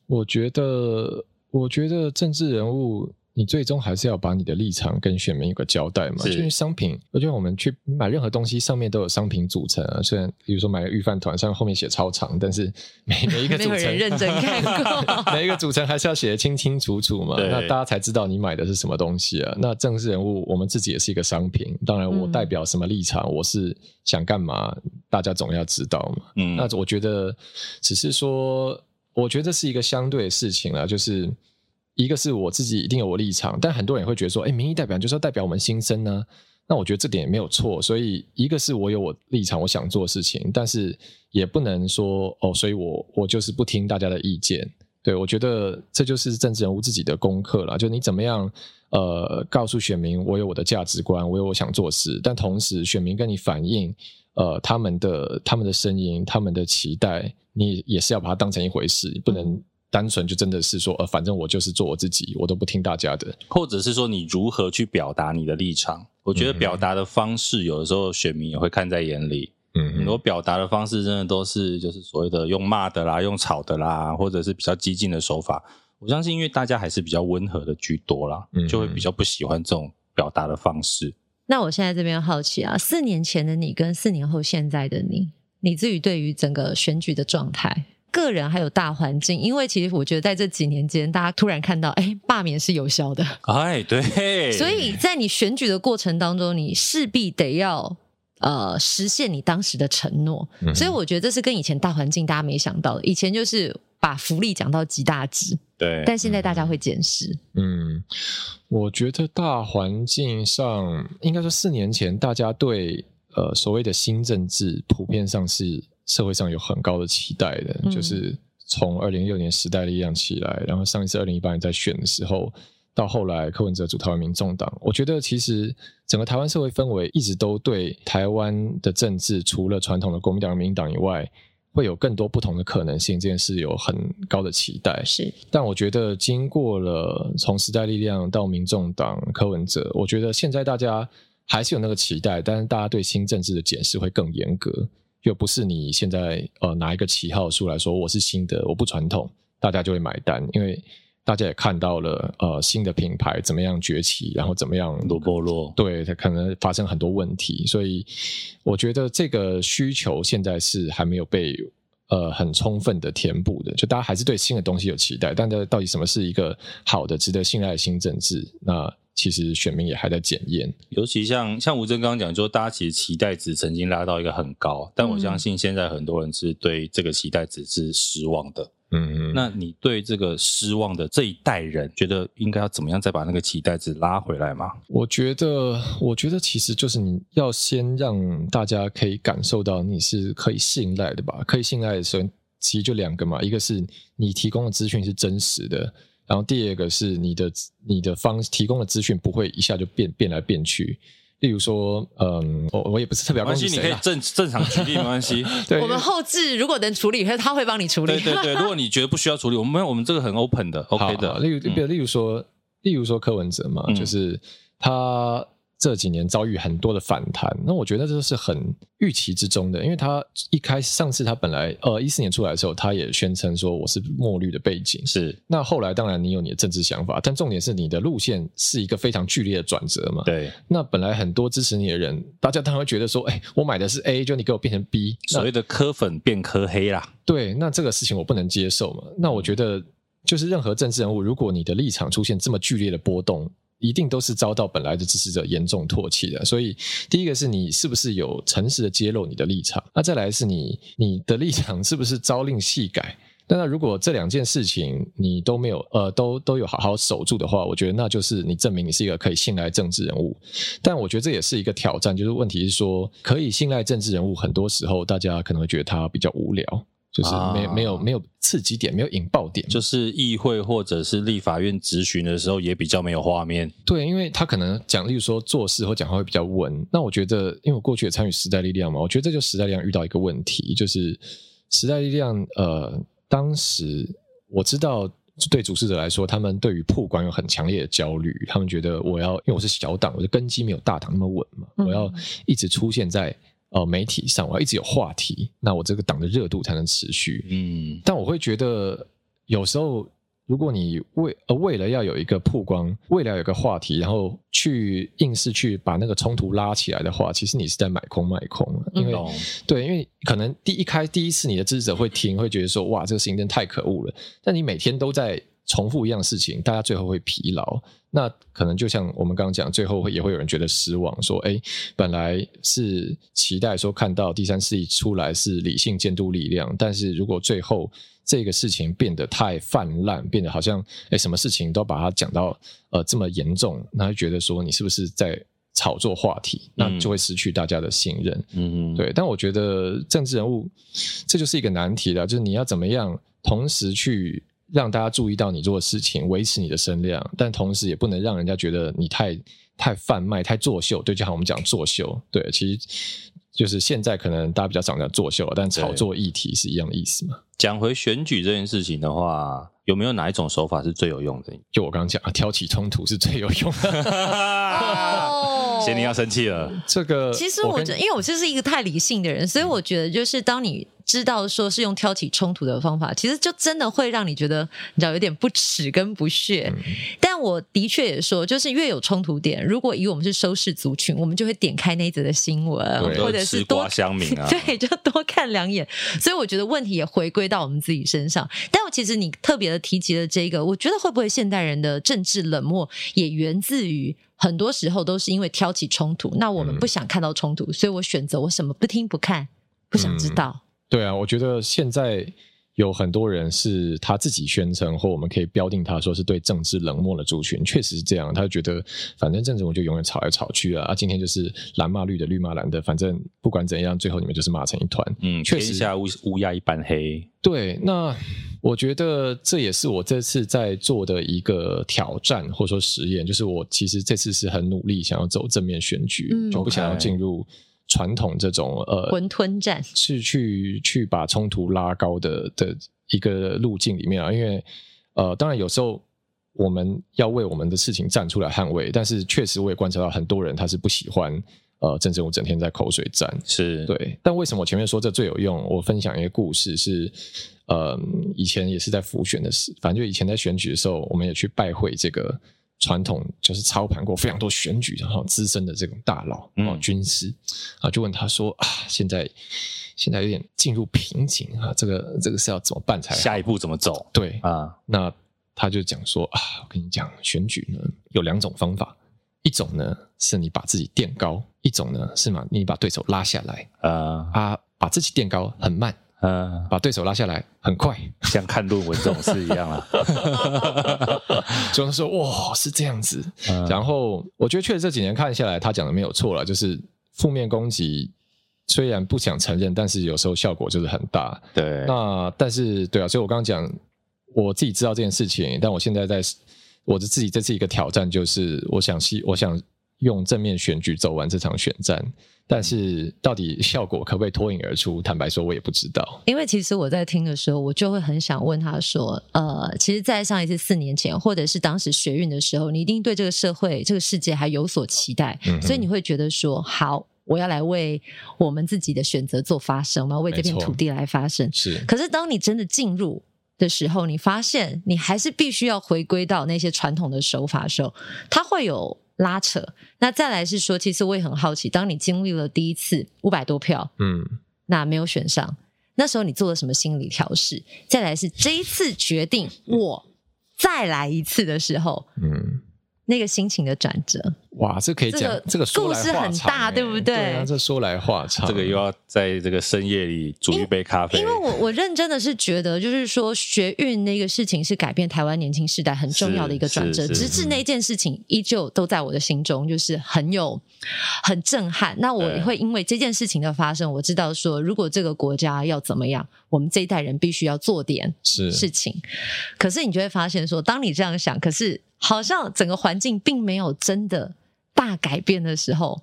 我觉得，我觉得政治人物。你最终还是要把你的立场跟选民有个交代嘛？就是商品，我觉得我们去买任何东西，上面都有商品组成啊。虽然比如说买个预饭团，上面后面写超长，但是 每每一个组成，没有人认真看过，每一个组成还是要写得清清楚楚嘛。那大家才知道你买的是什么东西啊。那政治人物，我们自己也是一个商品。当然，我代表什么立场，嗯、我是想干嘛，大家总要知道嘛。嗯，那我觉得只是说，我觉得是一个相对的事情啊，就是。一个是我自己一定有我立场，但很多人也会觉得说，哎，民意代表就是要代表我们心声呢。那我觉得这点也没有错。所以一个是我有我立场，我想做事情，但是也不能说哦，所以我我就是不听大家的意见。对，我觉得这就是政治人物自己的功课了，就你怎么样呃告诉选民，我有我的价值观，我有我想做事，但同时选民跟你反映呃他们的他们的声音，他们的期待，你也是要把它当成一回事，不能单纯就真的是说呃反正我就是做我自己，我都不听大家的，或者是说你如何去表达你的立场？我觉得表达的方式有的时候选民也会看在眼里。嗯，很多表达的方式真的都是就是所谓的用骂的啦，用吵的啦，或者是比较激进的手法。我相信，因为大家还是比较温和的居多啦，就会比较不喜欢这种表达的方式。那我现在这边好奇啊，四年前的你跟四年后现在的你，你自己对于整个选举的状态、个人还有大环境，因为其实我觉得在这几年间，大家突然看到，哎，罢免是有效的，哎，对，所以在你选举的过程当中，你势必得要。呃，实现你当时的承诺，嗯、所以我觉得这是跟以前大环境大家没想到的。以前就是把福利讲到极大值，对，但现在大家会检视。嗯，我觉得大环境上，应该说四年前大家对呃所谓的新政治，普遍上是社会上有很高的期待的，嗯、就是从二零一六年时代力量起来，然后上一次二零一八年在选的时候。到后来，柯文哲组台湾民众党，我觉得其实整个台湾社会氛围一直都对台湾的政治，除了传统的国民党、民进党以外，会有更多不同的可能性。这件事有很高的期待。是，但我觉得经过了从时代力量到民众党柯文哲，我觉得现在大家还是有那个期待，但是大家对新政治的检视会更严格，又不是你现在呃拿一个旗号出来说我是新的，我不传统，大家就会买单，因为。大家也看到了，呃，新的品牌怎么样崛起，然后怎么样落魄落，对，它可能发生很多问题，所以我觉得这个需求现在是还没有被呃很充分的填补的，就大家还是对新的东西有期待，但这到底什么是一个好的、值得信赖的新政治？那其实选民也还在检验。尤其像像吴征刚刚讲，说大家其实期待值曾经拉到一个很高，但我相信现在很多人是对这个期待值是失望的。嗯，那你对这个失望的这一代人，觉得应该要怎么样再把那个期待值拉回来吗？我觉得，我觉得其实就是你要先让大家可以感受到你是可以信赖的吧？可以信赖的时候，其实就两个嘛，一个是你提供的资讯是真实的，然后第二个是你的你的方提供的资讯不会一下就变变来变去。例如说，嗯，我我也不是特别关心，你可以正正常举例没关系。对，我们后置如果能处理，他会帮你处理。对对对，如果你觉得不需要处理，我们我们这个很 open 的，OK 的。例如，比如例如说，例如说柯文哲嘛，就是他。这几年遭遇很多的反弹，那我觉得这是很预期之中的，因为他一开始上次他本来呃一四年出来的时候，他也宣称说我是墨绿的背景，是。那后来当然你有你的政治想法，但重点是你的路线是一个非常剧烈的转折嘛。对。那本来很多支持你的人，大家当然会觉得说，哎，我买的是 A，就你给我变成 B，所谓的科粉变科黑啦。对，那这个事情我不能接受嘛。那我觉得就是任何政治人物，如果你的立场出现这么剧烈的波动。一定都是遭到本来的支持者严重唾弃的，所以第一个是你是不是有诚实的揭露你的立场，那再来是你你的立场是不是朝令夕改？那如果这两件事情你都没有呃都都有好好守住的话，我觉得那就是你证明你是一个可以信赖政治人物。但我觉得这也是一个挑战，就是问题是说可以信赖政治人物，很多时候大家可能会觉得他比较无聊。就是没没有没有刺激点，没有引爆点，就是议会或者是立法院质询的时候也比较没有画面。对，因为他可能讲，例如说做事或讲话会比较稳。那我觉得，因为我过去也参与时代力量嘛，我觉得这就时代力量遇到一个问题，就是时代力量呃，当时我知道对主事者来说，他们对于曝光有很强烈的焦虑，他们觉得我要因为我是小党，我的根基没有大党那么稳嘛，我要一直出现在。呃，媒体上我要一直有话题，那我这个党的热度才能持续。嗯，但我会觉得有时候，如果你为呃为了要有一个曝光，为了有一个话题，然后去硬是去把那个冲突拉起来的话，其实你是在买空卖空。因为、嗯、对，因为可能第一开第一次你的支持者会听，会觉得说哇，这个事情真的太可恶了。但你每天都在重复一样的事情，大家最后会疲劳。那可能就像我们刚刚讲，最后会也会有人觉得失望，说：“哎，本来是期待说看到第三势力出来是理性监督力量，但是如果最后这个事情变得太泛滥，变得好像哎什么事情都把它讲到呃这么严重，那就觉得说你是不是在炒作话题？那就会失去大家的信任。嗯嗯，对。但我觉得政治人物这就是一个难题了，就是你要怎么样同时去。让大家注意到你做的事情，维持你的声量，但同时也不能让人家觉得你太太贩卖、太作秀。对，就像我们讲作秀，对，其实就是现在可能大家比较常讲作秀，但炒作议题是一样的意思嘛。讲回选举这件事情的话，有没有哪一种手法是最有用的？就我刚刚讲啊，挑起冲突是最有用的。贤宁要生气了。这个其实我觉得，因为我就是一个太理性的人，所以我觉得就是当你。知道说是用挑起冲突的方法，其实就真的会让你觉得你知道有点不耻跟不屑。嗯、但我的确也说，就是越有冲突点，如果以我们是收视族群，我们就会点开那则的新闻，或者是多乡民啊，对，就多看两眼。所以我觉得问题也回归到我们自己身上。但我其实你特别的提及了这个，我觉得会不会现代人的政治冷漠也源自于很多时候都是因为挑起冲突？那我们不想看到冲突，嗯、所以我选择我什么不听不看，不想知道。嗯对啊，我觉得现在有很多人是他自己宣称，或我们可以标定他说是对政治冷漠的族群，确实是这样。他觉得反正政治我就永远吵来吵去啊，啊，今天就是蓝骂绿的，绿骂蓝的，反正不管怎样，最后你们就是骂成一团。嗯，确实乌乌鸦一般黑。对，那我觉得这也是我这次在做的一个挑战，或者说实验，就是我其实这次是很努力想要走正面选举，嗯、就不想要进入。传统这种呃，混吞战是去去把冲突拉高的的一个路径里面啊，因为呃，当然有时候我们要为我们的事情站出来捍卫，但是确实我也观察到很多人他是不喜欢呃，政治我整天在口水战，是对。但为什么我前面说这最有用？我分享一个故事是，呃，以前也是在浮选的时，反正就以前在选举的时候，我们也去拜会这个。传统就是操盘过非常多选举，然后资深的这种大佬啊，嗯、军师啊，就问他说啊，现在现在有点进入瓶颈啊，这个这个是要怎么办才？下一步怎么走？对啊，那他就讲说啊，我跟你讲，选举呢有两种方法，一种呢是你把自己垫高，一种呢是嘛你把对手拉下来。啊、啊，把自己垫高很慢。嗯，把对手拉下来很快，像看论文这种事一样啊。就是说，哇，是这样子。嗯、然后，我觉得确实这几年看下来，他讲的没有错了，就是负面攻击虽然不想承认，但是有时候效果就是很大。对，那但是对啊，所以我刚刚讲，我自己知道这件事情，但我现在在我的自己这次一个挑战，就是我想希我想用正面选举走完这场选战。但是到底效果可不可以脱颖而出？坦白说，我也不知道。因为其实我在听的时候，我就会很想问他说：“呃，其实，在上一次四年前，或者是当时学运的时候，你一定对这个社会、这个世界还有所期待，嗯、所以你会觉得说，好，我要来为我们自己的选择做发声，我要为这片土地来发声。是。可是，当你真的进入的时候，你发现你还是必须要回归到那些传统的手法的时候，它会有。拉扯，那再来是说，其实我也很好奇，当你经历了第一次五百多票，嗯，那没有选上，那时候你做了什么心理调试？再来是这一次决定我再来一次的时候，嗯。那个心情的转折，哇，这可以讲这个故事很大，对不对？对啊，这说来话长，这个又要在这个深夜里煮一杯咖啡。因为我我认真的是觉得，就是说学运那个事情是改变台湾年轻世代很重要的一个转折，直至那件事情依旧都在我的心中，就是很有很震撼。那我会因为这件事情的发生，我知道说，如果这个国家要怎么样，我们这一代人必须要做点事情。是可是你就会发现说，当你这样想，可是。好像整个环境并没有真的大改变的时候，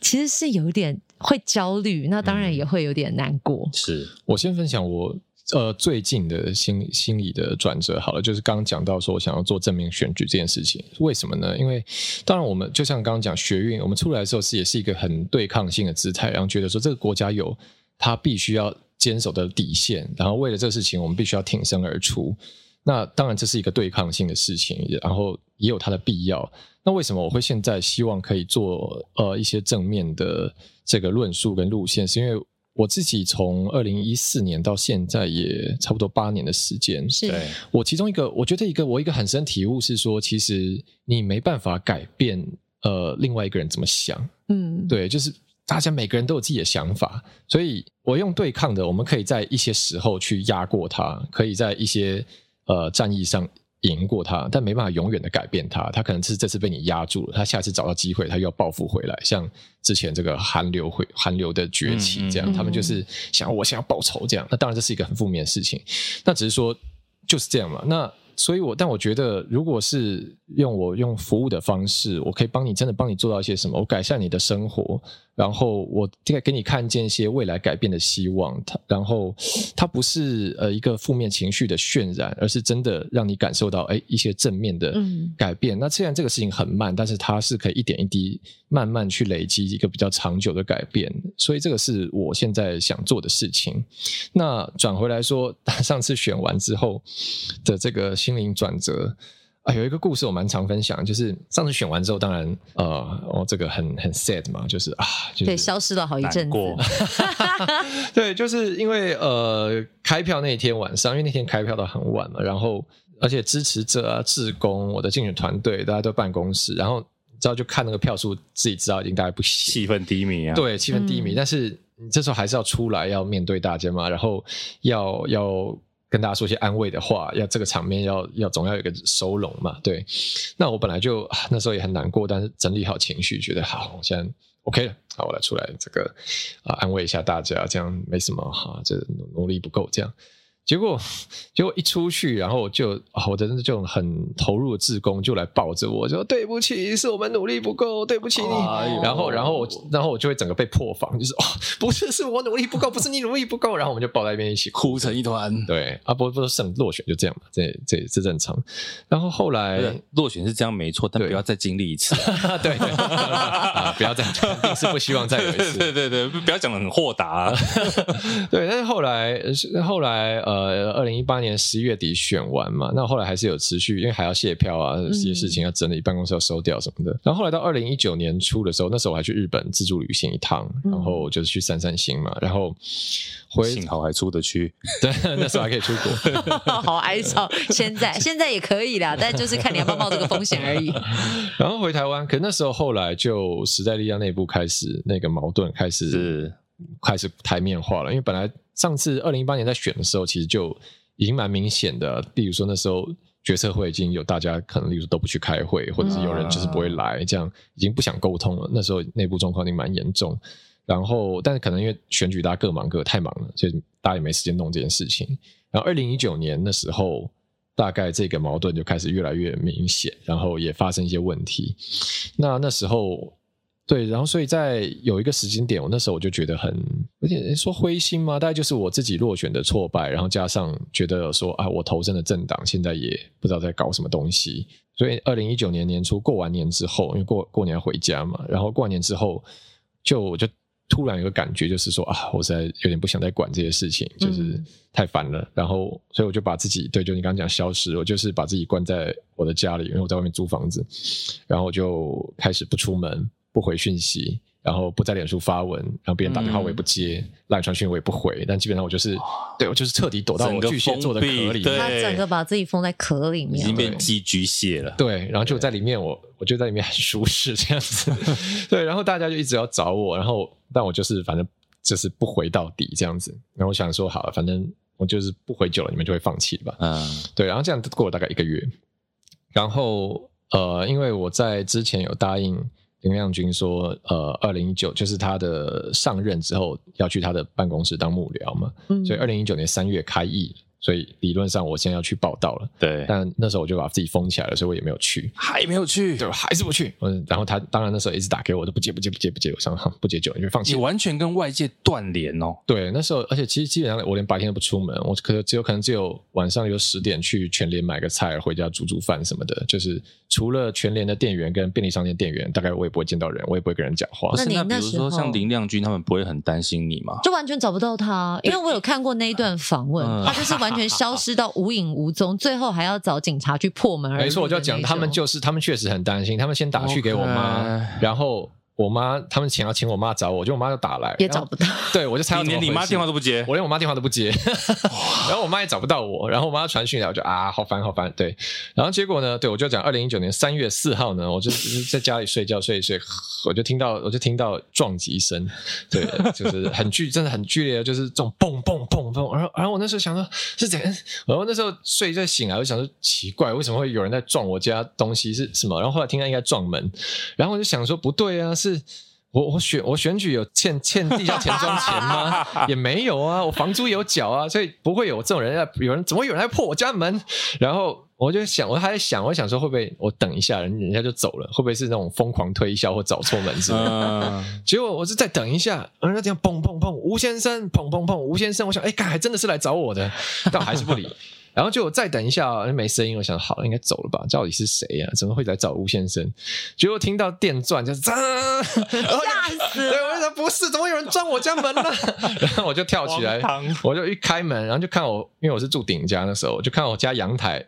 其实是有点会焦虑，那当然也会有点难过。嗯、是我先分享我呃最近的心心理的转折好了，就是刚刚讲到说我想要做正面选举这件事情，为什么呢？因为当然我们就像刚刚讲学运，我们出来的时候是也是一个很对抗性的姿态，然后觉得说这个国家有它必须要坚守的底线，然后为了这个事情，我们必须要挺身而出。那当然，这是一个对抗性的事情，然后也有它的必要。那为什么我会现在希望可以做呃一些正面的这个论述跟路线？是因为我自己从二零一四年到现在也差不多八年的时间。是对我其中一个，我觉得一个我一个很深体悟是说，其实你没办法改变呃另外一个人怎么想。嗯，对，就是大家每个人都有自己的想法，所以我用对抗的，我们可以在一些时候去压过他，可以在一些呃战役上。赢过他，但没办法永远的改变他。他可能是这次被你压住了，他下次找到机会，他又要报复回来。像之前这个韩流会韩流的崛起这样，嗯嗯、他们就是想我想要报仇这样。那当然这是一个很负面的事情。那只是说就是这样嘛。那所以我，我但我觉得，如果是用我用服务的方式，我可以帮你真的帮你做到一些什么，我改善你的生活。然后我给给你看见一些未来改变的希望，它然后 它不是呃一个负面情绪的渲染，而是真的让你感受到哎一些正面的改变。嗯、那虽然这个事情很慢，但是它是可以一点一滴慢慢去累积一个比较长久的改变。所以这个是我现在想做的事情。那转回来说，上次选完之后的这个心灵转折。啊，有一个故事我蛮常分享，就是上次选完之后，当然，呃，哦，这个很很 sad 嘛，就是啊，就是、对，消失了好一阵子。过 对，就是因为呃，开票那天晚上，因为那天开票到很晚了，然后而且支持者啊、志工、我的竞选团队，大家都办公室，然后你知道就看那个票数，自己知道已经大概不行，气氛低迷啊，对，气氛低迷，嗯、但是你这时候还是要出来，要面对大家嘛，然后要要。跟大家说些安慰的话，要这个场面要要总要有个收拢嘛，对。那我本来就那时候也很难过，但是整理好情绪，觉得好，我现在 OK 了，好，我来出来这个啊安慰一下大家，这样没什么哈，这努力不够这样。结果，结果一出去，然后就啊，我真的就很投入的志工就来抱着我，说对不起，是我们努力不够，对不起你。哦、然后，然后我，然后我就会整个被破防，就是哦，不是，是我努力不够，不是你努力不够。然后我们就抱在一边一起哭，成一团。对，啊，不，不胜落选就这样嘛，这这这正常。然后后来落选是这样没错，但不要再经历一次。对，对，啊，不要再，肯定是不希望再有一次。对对对，不要讲的很豁达、啊。对，但是后来，后来呃。呃，二零一八年十一月底选完嘛，那后来还是有持续，因为还要卸票啊，这些事情要整理，办公室要收掉什么的。嗯、然后后来到二零一九年初的时候，那时候我还去日本自助旅行一趟，嗯、然后就是去散散心嘛，然后回幸好还出得去，对，那时候还可以出国 好哀伤。现在现在也可以啦，但就是看你要不要冒这个风险而已。然后回台湾，可那时候后来就时代力量内部开始那个矛盾开始是开始台面化了，因为本来。上次二零一八年在选的时候，其实就已经蛮明显的。例如说那时候决策会已经有大家可能，例如说都不去开会，或者是有人就是不会来，这样已经不想沟通了。那时候内部状况已经蛮严重。然后，但是可能因为选举大家各忙各，太忙了，所以大家也没时间弄这件事情。然后二零一九年那时候，大概这个矛盾就开始越来越明显，然后也发生一些问题。那那时候。对，然后所以在有一个时间点，我那时候我就觉得很有点说灰心嘛，大概就是我自己落选的挫败，然后加上觉得说啊，我投身的政党现在也不知道在搞什么东西，所以二零一九年年初过完年之后，因为过过年回家嘛，然后过完年之后就我就突然有个感觉，就是说啊，我实在有点不想再管这些事情，就是太烦了，嗯、然后所以我就把自己对，就你刚刚讲消失，我就是把自己关在我的家里，因为我在外面租房子，然后就开始不出门。不回讯息，然后不在脸书发文，然后别人打电话我也不接，赖传讯我也不回，但基本上我就是，对我就是彻底躲到我巨蟹座的壳里，他整个把自己封在壳里面，已经变寄居蟹了。对，然后就在里面我，我我就在里面很舒适这样子。对，然后大家就一直要找我，然后但我就是反正就是不回到底这样子。然后我想说好了，反正我就是不回久了，你们就会放弃吧。嗯，对。然后这样过了大概一个月，然后呃，因为我在之前有答应。林亮君说：“呃，二零一九就是他的上任之后要去他的办公室当幕僚嘛，嗯、所以二零一九年三月开议。”所以理论上我现在要去报道了，对。但那时候我就把自己封起来了，所以我也没有去，还没有去，对，还是不去。嗯，然后他当然那时候一直打给我，都不接不接不接不接，我想不接就就放弃。你完全跟外界断联哦。对，那时候而且其实基本上我连白天都不出门，我可能只有可能只有晚上有十点去全联买个菜回家煮煮饭什么的。就是除了全联的店员跟便利商店店员，大概我也不会见到人，我也不会跟人讲话。那你那比如说像林亮君他们不会很担心你吗？就完全找不到他，因为我有看过那一段访问，嗯、他就是完全消失到。无影无踪，最后还要找警察去破门而入。没错，我就讲他们就是，他们确实很担心。他们先打去给我妈然后我妈他们请要请我妈找我，就我妈就打来，也找不到。对，我就猜到连你妈电话都不接，我连我妈电话都不接，然后我妈也找不到我，然后我妈传讯来，我就啊，好烦好烦。对，然后结果呢，对我就讲二零一九年三月四号呢，我就在家里睡觉睡一睡，我就听到我就听到撞击声，对，就是很剧真的很剧烈，就是这种蹦蹦蹦蹦，然后然后我那时候想说是怎样，然后那时候睡一觉醒来，我想说奇怪，为什么会有人在撞我家东西是什么？然后后来听到应该撞门，然后我就想说不对啊，是。我我选我选举有欠欠地下钱庄钱吗？也没有啊，我房租有缴啊，所以不会有这种人要。有人怎么有人来破我家门？然后我就想，我还在想，我想说会不会我等一下人人家就走了？会不会是那种疯狂推销或找错门之类的？结果我是再等一下，人家这样砰砰砰，吴先生砰砰砰，吴先生，我想哎，干还真的是来找我的，但我还是不理。然后就我再等一下，没声音。我想好了，应该走了吧？到底是谁呀？怎么会来找吴先生？结果听到电钻，就是吓死！对，我就说不是，怎么有人撞我家门了？然后我就跳起来，我就一开门，然后就看我，因为我是住顶家那时候，我就看我家阳台，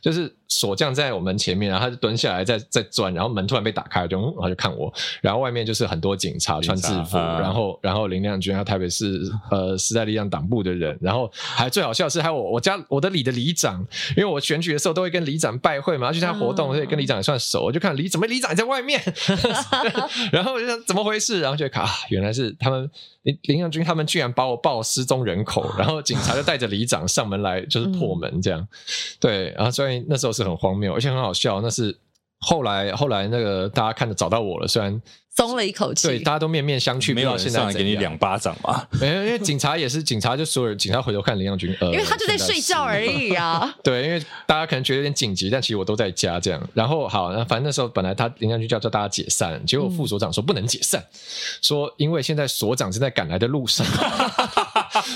就是。锁匠在我门前面，然后他就蹲下来在在钻，然后门突然被打开，就然后就看我，然后外面就是很多警察穿制服，啊、然后然后林亮君，他台北市呃 时代力量党部的人，然后还最好笑的是还有我我家我的里的里长，因为我选举的时候都会跟里长拜会嘛，去参加活动，所以跟里长也算熟，我就看里怎么里长也在外面，然后我就想怎么回事，然后就看啊，原来是他们。林林亮君他们居然把我报失踪人口，然后警察就带着里长上门来，就是破门这样。嗯、对，然后所以那时候是很荒谬，而且很好笑。那是后来后来那个大家看着找到我了，虽然。松了一口气，对，大家都面面相觑，没有现在给你两巴掌嘛？没有，因为警察也是警察，就所有人警察回头看林亮君，呃，因为他就在睡觉而已啊。对，因为大家可能觉得有点紧急，但其实我都在家这样。然后好，那反正那时候本来他林亮君就要叫大家解散，结果副所长说不能解散，嗯、说因为现在所长正在赶来的路上，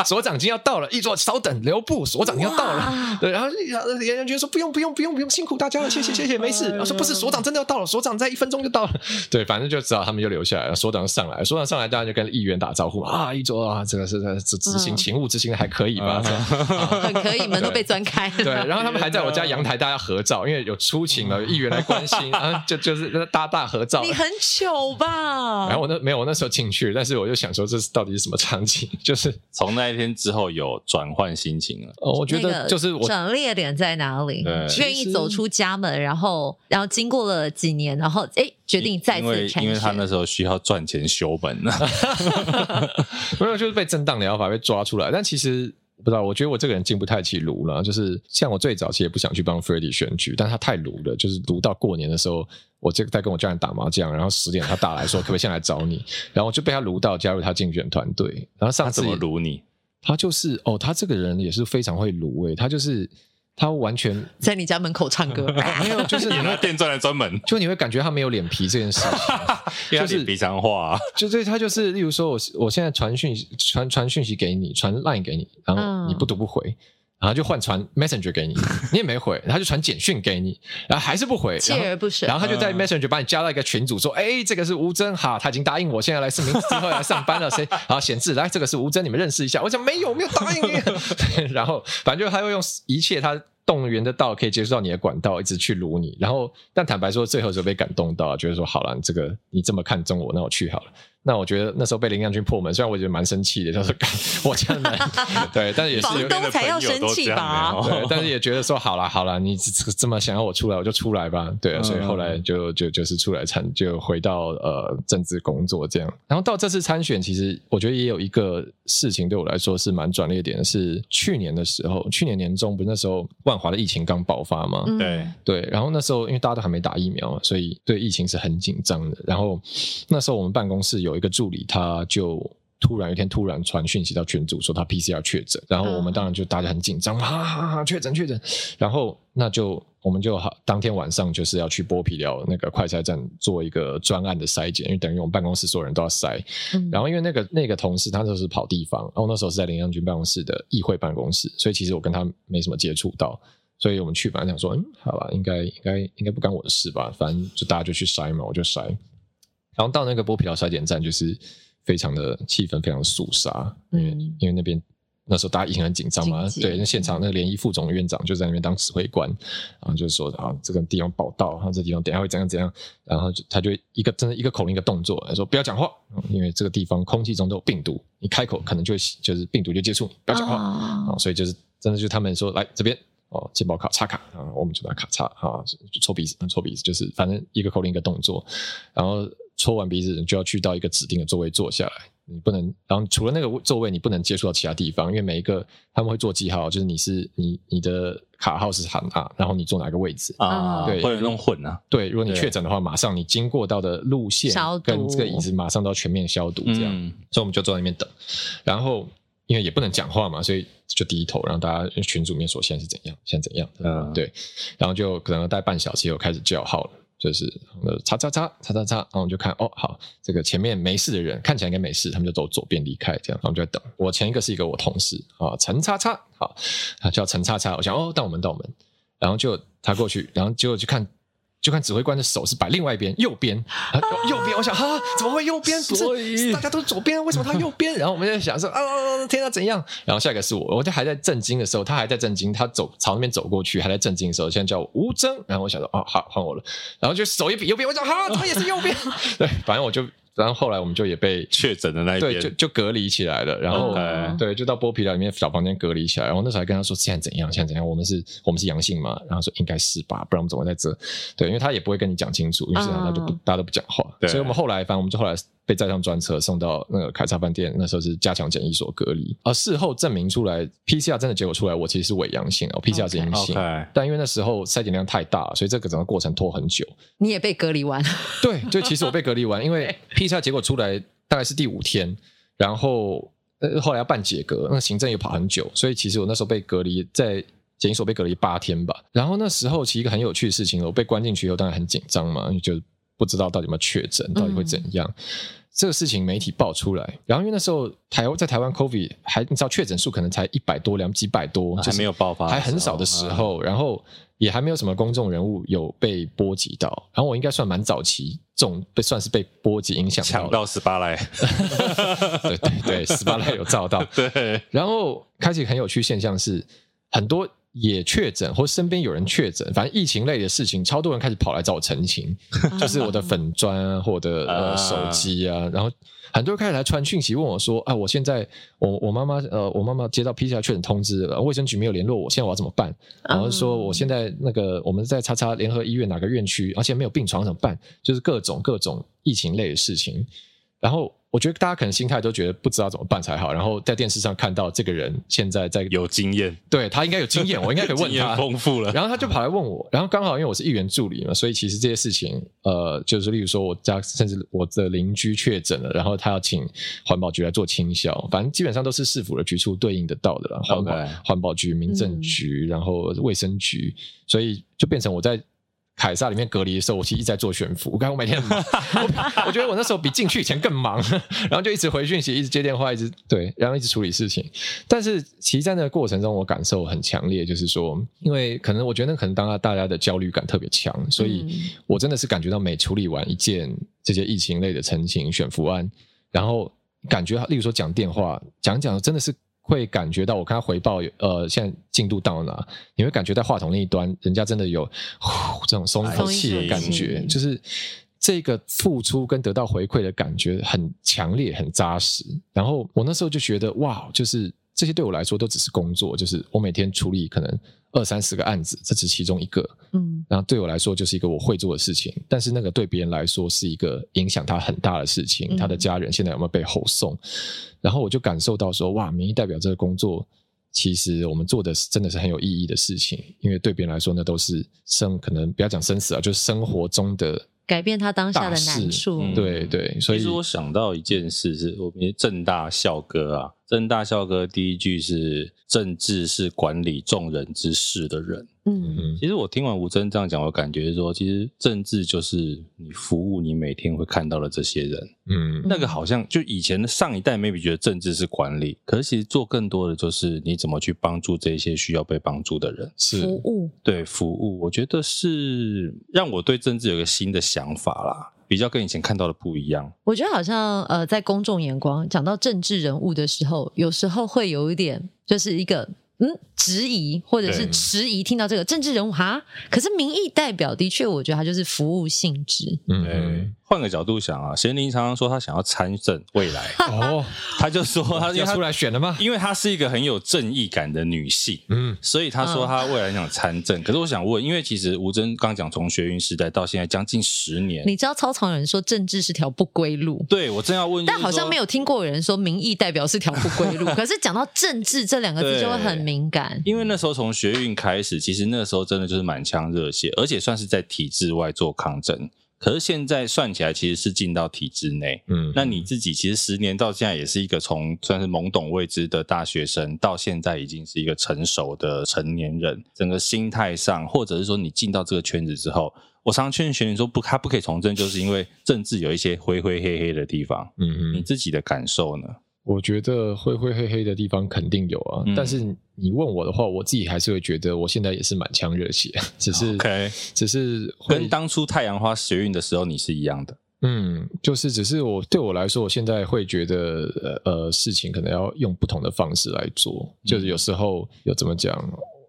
所长已经要到了，一桌稍等，留步，所长已经要到了。对，然后林亮君说不用不用不用不用，辛苦大家了，谢谢谢谢，没事。我说不是，所长真的要到了，所长在一分钟就到了。对，反正就知道。他们就留下来了，所长上来，所长上来，大家就跟议员打招呼啊，一桌啊，这个是执执行勤务执行的还可以吧？很可以，门都被钻开了。对，然后他们还在我家阳台大家合照，因为有出勤了，议员来关心，啊，就就是大大合照。你很糗吧？然后我那没有，我那时候进去，但是我就想说，这是到底是什么场景？就是从那一天之后有转换心情了。哦，我觉得就是我转捩点在哪里？愿意走出家门，然后然后经过了几年，然后哎。决定再次因为，因为他那时候需要赚钱修本呢，没有就是被正当疗法被抓出来。但其实不知道，我觉得我这个人进不太起炉了。就是像我最早期也不想去帮 Freddie 选举，但他太炉了，就是炉到过年的时候，我就在跟我家人打麻将，然后十点他打来说 可不可以先来找你，然后就被他炉到加入他竞选团队。然后上次他怎么炉你？他就是哦，他这个人也是非常会卤味，他就是。他完全 在你家门口唱歌，没有，就是 你那电钻来专门，就你会感觉他没有脸皮这件事情，就是比常话，就是他就是，例如说我我现在传讯传传讯息给你，传 line 给你，然后你不读不回，然后就换传 messenger 给你，你也没回，然后就传简讯给你，然后还是不回，锲而不舍，然后他就在 messenger 把你加到一个群组，说，哎，这个是吴真，哈，他已经答应我现在来市民之后来上班了，谁？好显示来，这个是吴真，你们认识一下。我讲没有，没有答应你，然后反正就他会用一切他。动员的道可以接触到你的管道，一直去撸你，然后但坦白说，最后就被感动到，觉得说好了，这个你这么看中我，那我去好了。那我觉得那时候被林亮君破门，虽然我觉得蛮生气的，就是我这样的，对，但是也是有点才要生气吧，对，但是也觉得说好了好了，你这么想要我出来，我就出来吧，对啊，所以后来就就就是出来参，就回到呃政治工作这样。然后到这次参选，其实我觉得也有一个事情对我来说是蛮转捩点的，是去年的时候，去年年中不是那时候万华的疫情刚爆发嘛，对对，然后那时候因为大家都还没打疫苗，所以对疫情是很紧张的。然后那时候我们办公室有。有一个助理，他就突然有一天突然传讯息到群组说他 PCR 确诊，然后我们当然就大家很紧张，哈哈哈，确诊确诊，然后那就我们就好当天晚上就是要去剥皮寮那个快筛站做一个专案的筛检，因为等于我们办公室所有人都要筛，嗯、然后因为那个那个同事他就是跑地方，然后那时候是在林亮君办公室的议会办公室，所以其实我跟他没什么接触到，所以我们去本来想说，嗯，好吧，应该应该应该不干我的事吧，反正就大家就去筛嘛，我就筛。然后到那个剥皮寮筛检站，就是非常的气氛，非常肃杀，因为、嗯、因为那边那时候大家疫情很紧张嘛，对，那现场那个联谊副总院长就在那边当指挥官，然后就说啊，这个地方报道，然后这地方等下会怎样怎样，然后就他就一个真的一个口令一个动作，他说不要讲话，因为这个地方空气中都有病毒，你开口可能就会就是病毒就接触你，不要讲话啊、哦，所以就是真的就他们说来这边哦，健保卡插卡啊，我们就拿卡插啊，就抽鼻子，抽鼻子，就是反正一个口令一个动作，然后抽完鼻子你就要去到一个指定的座位坐下来。你不能，然后除了那个座位，你不能接触到其他地方，因为每一个他们会做记号，就是你是你你的卡号是喊啊，然后你坐哪个位置啊？对，会有弄混啊。对，如果你确诊的话，马上你经过到的路线跟这个椅子马上都要全面消毒，这样。嗯、所以我们就坐在那边等，然后因为也不能讲话嘛，所以就低头，然后大家群组面说现在是怎样，现在怎样，嗯，对，然后就可能待半小时又开始叫号了。就是呃，叉叉叉叉叉叉，然后我们就看哦，好，这个前面没事的人看起来应该没事，他们就走左边离开，这样，然后就在等。我前一个是一个我同事啊，陈叉叉，好，叫陈叉叉，我想哦，到我们到我们，然后就他过去，然后结果去看。就看指挥官的手是摆另外一边，右边，啊、右边。我想，哈，怎么会右边？不是，大家都是左边，为什么他右边？然后我们就想说，啊，天啊，怎样？然后下一个是我，我就还在震惊的时候，他还在震惊，他走朝那边走过去，还在震惊的时候，现在叫我吴征。然后我想说，哦，好，换我了。然后就手一比右边，我想，哈，他也是右边。对，反正我就。然后后来我们就也被确诊的那一边，对，就就隔离起来了。然后.对，就到剥皮寮里面小房间隔离起来。然后那时候还跟他说现在怎样，现在怎样？我们是，我们是阳性嘛？然后说应该是吧，不然我们怎么会在这？对，因为他也不会跟你讲清楚，于是他就不，大家都不讲话。对，所以我们后来，反正我们就后来。被载上专车送到那个凯撒饭店，那时候是加强检疫所隔离。而事后证明出来，PCR 真的结果出来，我其实是伪阳性哦，PCR 是阴性。Okay. 但因为那时候筛检量太大，所以这个整个过程拖很久。你也被隔离完？对，就其实我被隔离完，因为 PCR 结果出来大概是第五天，然后呃后来要办解隔，那行政又跑很久，所以其实我那时候被隔离在检疫所被隔离八天吧。然后那时候其实一个很有趣的事情，我被关进去以后当然很紧张嘛，就不知道到底有没有确诊，到底会怎样。嗯这个事情媒体爆出来，然后因为那时候台在台湾 COVID 还你知道确诊数可能才一百多两几百多，还没有爆发，还很少的时候，然后也还没有什么公众人物有被波及到，然后我应该算蛮早期，这种被算是被波及影响到，抢到十八来，对对对，十八来有照到，对，然后开启很有趣现象是很多。也确诊，或身边有人确诊，反正疫情类的事情，超多人开始跑来找我澄清，就是我的粉砖啊，或者呃手机啊，然后很多人开始来传讯息问我说：“啊，我现在我我妈妈呃，我妈妈接到 PCR 确诊通知了，卫生局没有联络我，现在我要怎么办？”然后说我现在那个我们在叉叉联合医院哪个院区，而且没有病床怎么办？就是各种各种疫情类的事情，然后。我觉得大家可能心态都觉得不知道怎么办才好，然后在电视上看到这个人现在在有经验，对，他应该有经验，我应该可以问他，经验丰富了。然后他就跑来问我，然后刚好因为我是议员助理嘛，所以其实这些事情，呃，就是例如说我家甚至我的邻居确诊了，然后他要请环保局来做清消，反正基本上都是市府的局处对应得到的了，环保.环保局、民政局，然后卫生局，所以就变成我在。凯撒里面隔离的时候，我其实一直在做悬浮。我看我每天很忙我，我觉得我那时候比进去以前更忙，然后就一直回讯息，一直接电话，一直对，然后一直处理事情。但是其实在那个过程中，我感受很强烈，就是说，因为可能我觉得那可能当下大家的焦虑感特别强，所以我真的是感觉到每处理完一件这些疫情类的陈情悬浮案，然后感觉，例如说讲电话讲讲，真的是。会感觉到我看他回报，呃，现在进度到哪？你会感觉在话筒那一端，人家真的有呼这种松一口气的感觉，就是这个付出跟得到回馈的感觉很强烈、很扎实。然后我那时候就觉得，哇，就是这些对我来说都只是工作，就是我每天处理可能。二三十个案子，这只是其中一个。嗯，然后对我来说就是一个我会做的事情，但是那个对别人来说是一个影响他很大的事情。嗯、他的家人现在有没有被吼送？然后我就感受到说，哇，民意代表这个工作，其实我们做的是真的是很有意义的事情，因为对别人来说，那都是生可能不要讲生死啊，就是生活中的改变他当下的难处。嗯、对对，所以其实我想到一件事是，是我们正大校歌啊。政大校哥第一句是“政治是管理众人之事的人”。嗯，其实我听完吴征这样讲，我感觉是说，其实政治就是你服务你每天会看到的这些人。嗯，那个好像就以前的上一代 maybe 觉得政治是管理，可是其实做更多的就是你怎么去帮助这些需要被帮助的人，是服务。对，服务，我觉得是让我对政治有个新的想法啦。比较跟以前看到的不一样。我觉得好像呃，在公众眼光讲到政治人物的时候，有时候会有一点，就是一个。嗯，质疑或者是迟疑，听到这个政治人物哈，可是民意代表的确，我觉得他就是服务性质。嗯，换个角度想啊，贤玲常常说他想要参政，未来 哦，他就说他要出来选了吗？因为他是一个很有正义感的女性，嗯，所以他说他未来想参政。可是我想问，因为其实吴峥刚讲从学运时代到现在将近十年，你知道操场有人说政治是条不归路，对我正要问，但好像没有听过有人说民意代表是条不归路。可是讲到政治这两个字就会很敏感，因为那时候从学运开始，其实那时候真的就是满腔热血，而且算是在体制外做抗争。可是现在算起来，其实是进到体制内。嗯，那你自己其实十年到现在也是一个从算是懵懂未知的大学生，到现在已经是一个成熟的成年人。整个心态上，或者是说你进到这个圈子之后，我常常劝学员说不，他不可以从政，就是因为政治有一些灰灰黑黑的地方。嗯嗯，你自己的感受呢？我觉得灰灰黑黑的地方肯定有啊，嗯、但是你问我的话，我自己还是会觉得，我现在也是满腔热血，只是，OK，只是跟当初太阳花学运的时候你是一样的，嗯，就是只是我对我来说，我现在会觉得，呃呃，事情可能要用不同的方式来做，就是有时候有怎么讲，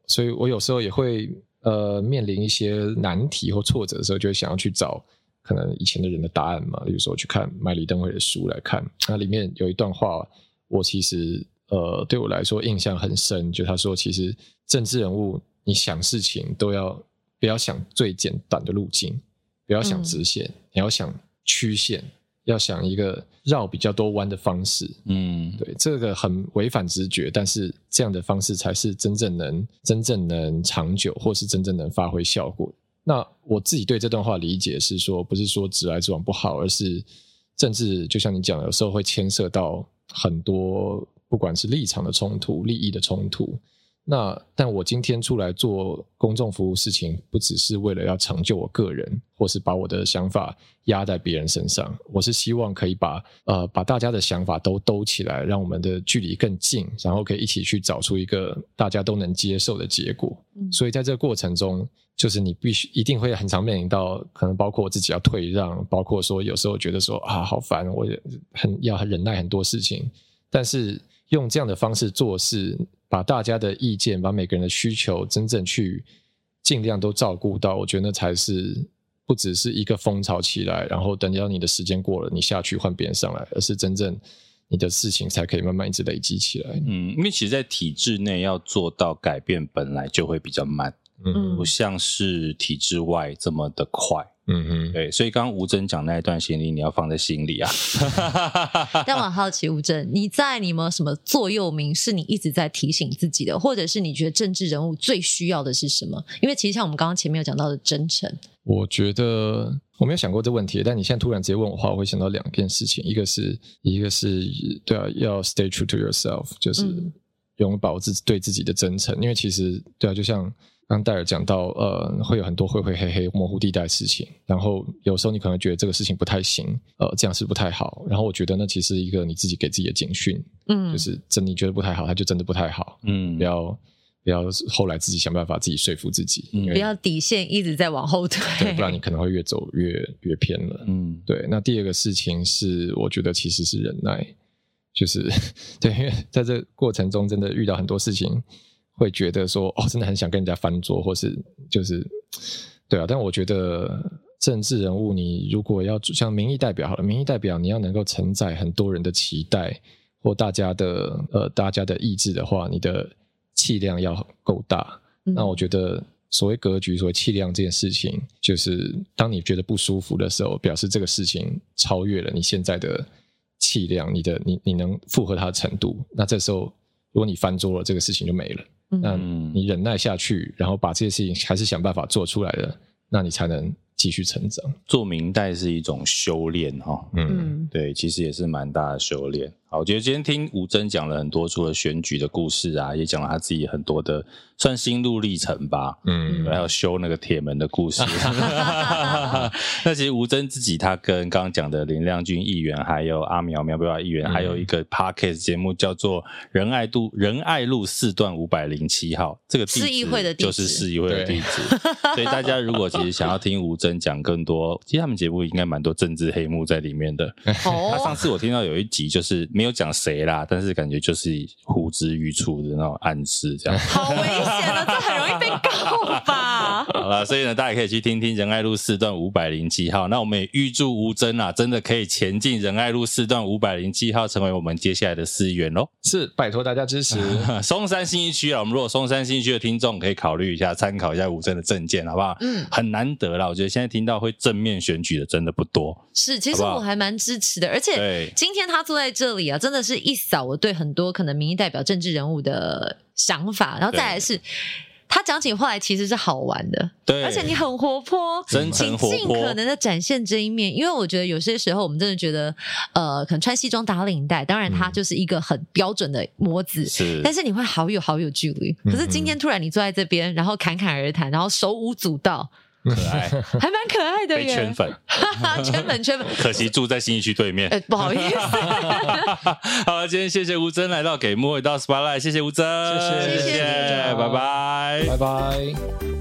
所以我有时候也会呃面临一些难题或挫折的时候，就会想要去找。可能以前的人的答案嘛，比如说去看麦理登会的书来看，那里面有一段话，我其实呃对我来说印象很深，就他说，其实政治人物你想事情都要不要想最简短的路径，不要想直线，嗯、你要想曲线，要想一个绕比较多弯的方式。嗯，对，这个很违反直觉，但是这样的方式才是真正能真正能长久，或是真正能发挥效果。那我自己对这段话理解是说，不是说直来直往不好，而是政治就像你讲的，有时候会牵涉到很多，不管是立场的冲突、利益的冲突。那但我今天出来做公众服务事情，不只是为了要成就我个人，或是把我的想法压在别人身上。我是希望可以把呃把大家的想法都兜起来，让我们的距离更近，然后可以一起去找出一个大家都能接受的结果。嗯，所以在这个过程中，就是你必须一定会很常面临到，可能包括我自己要退让，包括说有时候觉得说啊好烦，我也很要很忍耐很多事情，但是用这样的方式做事。把大家的意见，把每个人的需求，真正去尽量都照顾到，我觉得那才是不只是一个风潮起来，然后等到你的时间过了，你下去换别人上来，而是真正你的事情才可以慢慢一直累积起来。嗯，因为其实，在体制内要做到改变，本来就会比较慢，嗯，不像是体制外这么的快。嗯嗯，对，所以刚刚吴峥讲那一段心理，你要放在心里啊。但我好奇，吴峥，你在你们什么座右铭是你一直在提醒自己的，或者是你觉得政治人物最需要的是什么？因为其实像我们刚刚前面有讲到的真诚，我觉得我没有想过这问题，但你现在突然直接问我的话，我会想到两件事情，一个是一个是对啊，要 stay true to yourself，就是拥抱自己对自己的真诚，因为其实对啊，就像。刚戴尔讲到，呃，会有很多灰灰黑黑、模糊地带的事情，然后有时候你可能觉得这个事情不太行，呃，这样是不太好。然后我觉得那其实是一个你自己给自己的警讯，嗯，就是真你觉得不太好，它就真的不太好，嗯，不要不要后来自己想办法自己说服自己，嗯，不要底线一直在往后退，对，不然你可能会越走越越偏了，嗯，对。那第二个事情是，我觉得其实是忍耐，就是 对，因为在这个过程中真的遇到很多事情。会觉得说哦，真的很想跟人家翻桌，或是就是对啊。但我觉得政治人物，你如果要像民意代表好了，民意代表你要能够承载很多人的期待或大家的呃大家的意志的话，你的气量要够大。嗯。那我觉得所谓格局，所谓气量这件事情，就是当你觉得不舒服的时候，表示这个事情超越了你现在的气量，你的你你能负荷它的程度。那这时候如果你翻桌了，这个事情就没了。那你忍耐下去，然后把这些事情还是想办法做出来的，那你才能继续成长。做明代是一种修炼哈，嗯，对，其实也是蛮大的修炼。好，我觉得今天听吴征讲了很多，除了选举的故事啊，也讲了他自己很多的算心路历程吧。嗯，还有修那个铁门的故事。那其实吴征自己，他跟刚刚讲的林亮君议员，还有阿苗苗苗议员，还有一个 Podcast 节目叫做仁爱路仁爱路四段五百零七号，这个市议会的就是市议会的地址。所以大家如果其实想要听吴征讲更多，其实他们节目应该蛮多政治黑幕在里面的。他上次我听到有一集就是。没有讲谁啦，但是感觉就是呼之欲出的那种暗示，这样！了，所以呢，大家可以去听听仁爱路四段五百零七号。那我们也预祝吴峥啊，真的可以前进仁爱路四段五百零七号，成为我们接下来的市议员喽。是，拜托大家支持 松山新一区啊。我们如果松山新一区的听众可以考虑一下，参考一下吴峥的证件，好不好？嗯，很难得啦。我觉得现在听到会正面选举的真的不多。是，其实我还蛮支持的，而且今天他坐在这里啊，真的是一扫我对很多可能民意代表政治人物的想法，然后再来是他讲起话来其实是好玩的，对，而且你很活泼，真诚活泼，尽可能的展现这一面。因为我觉得有些时候我们真的觉得，呃，可能穿西装打领带，当然他就是一个很标准的模子，是，但是你会好有好有距离。可是今天突然你坐在这边，然后侃侃而谈，然后手舞足蹈。可爱，还蛮可爱的耶。圈粉，圈粉圈粉。可惜住在新义区对面。欸，不好意思。好了，今天谢谢吴真来到给幕后一道 Spotlight，谢谢吴峥，谢谢谢谢，拜拜，拜拜。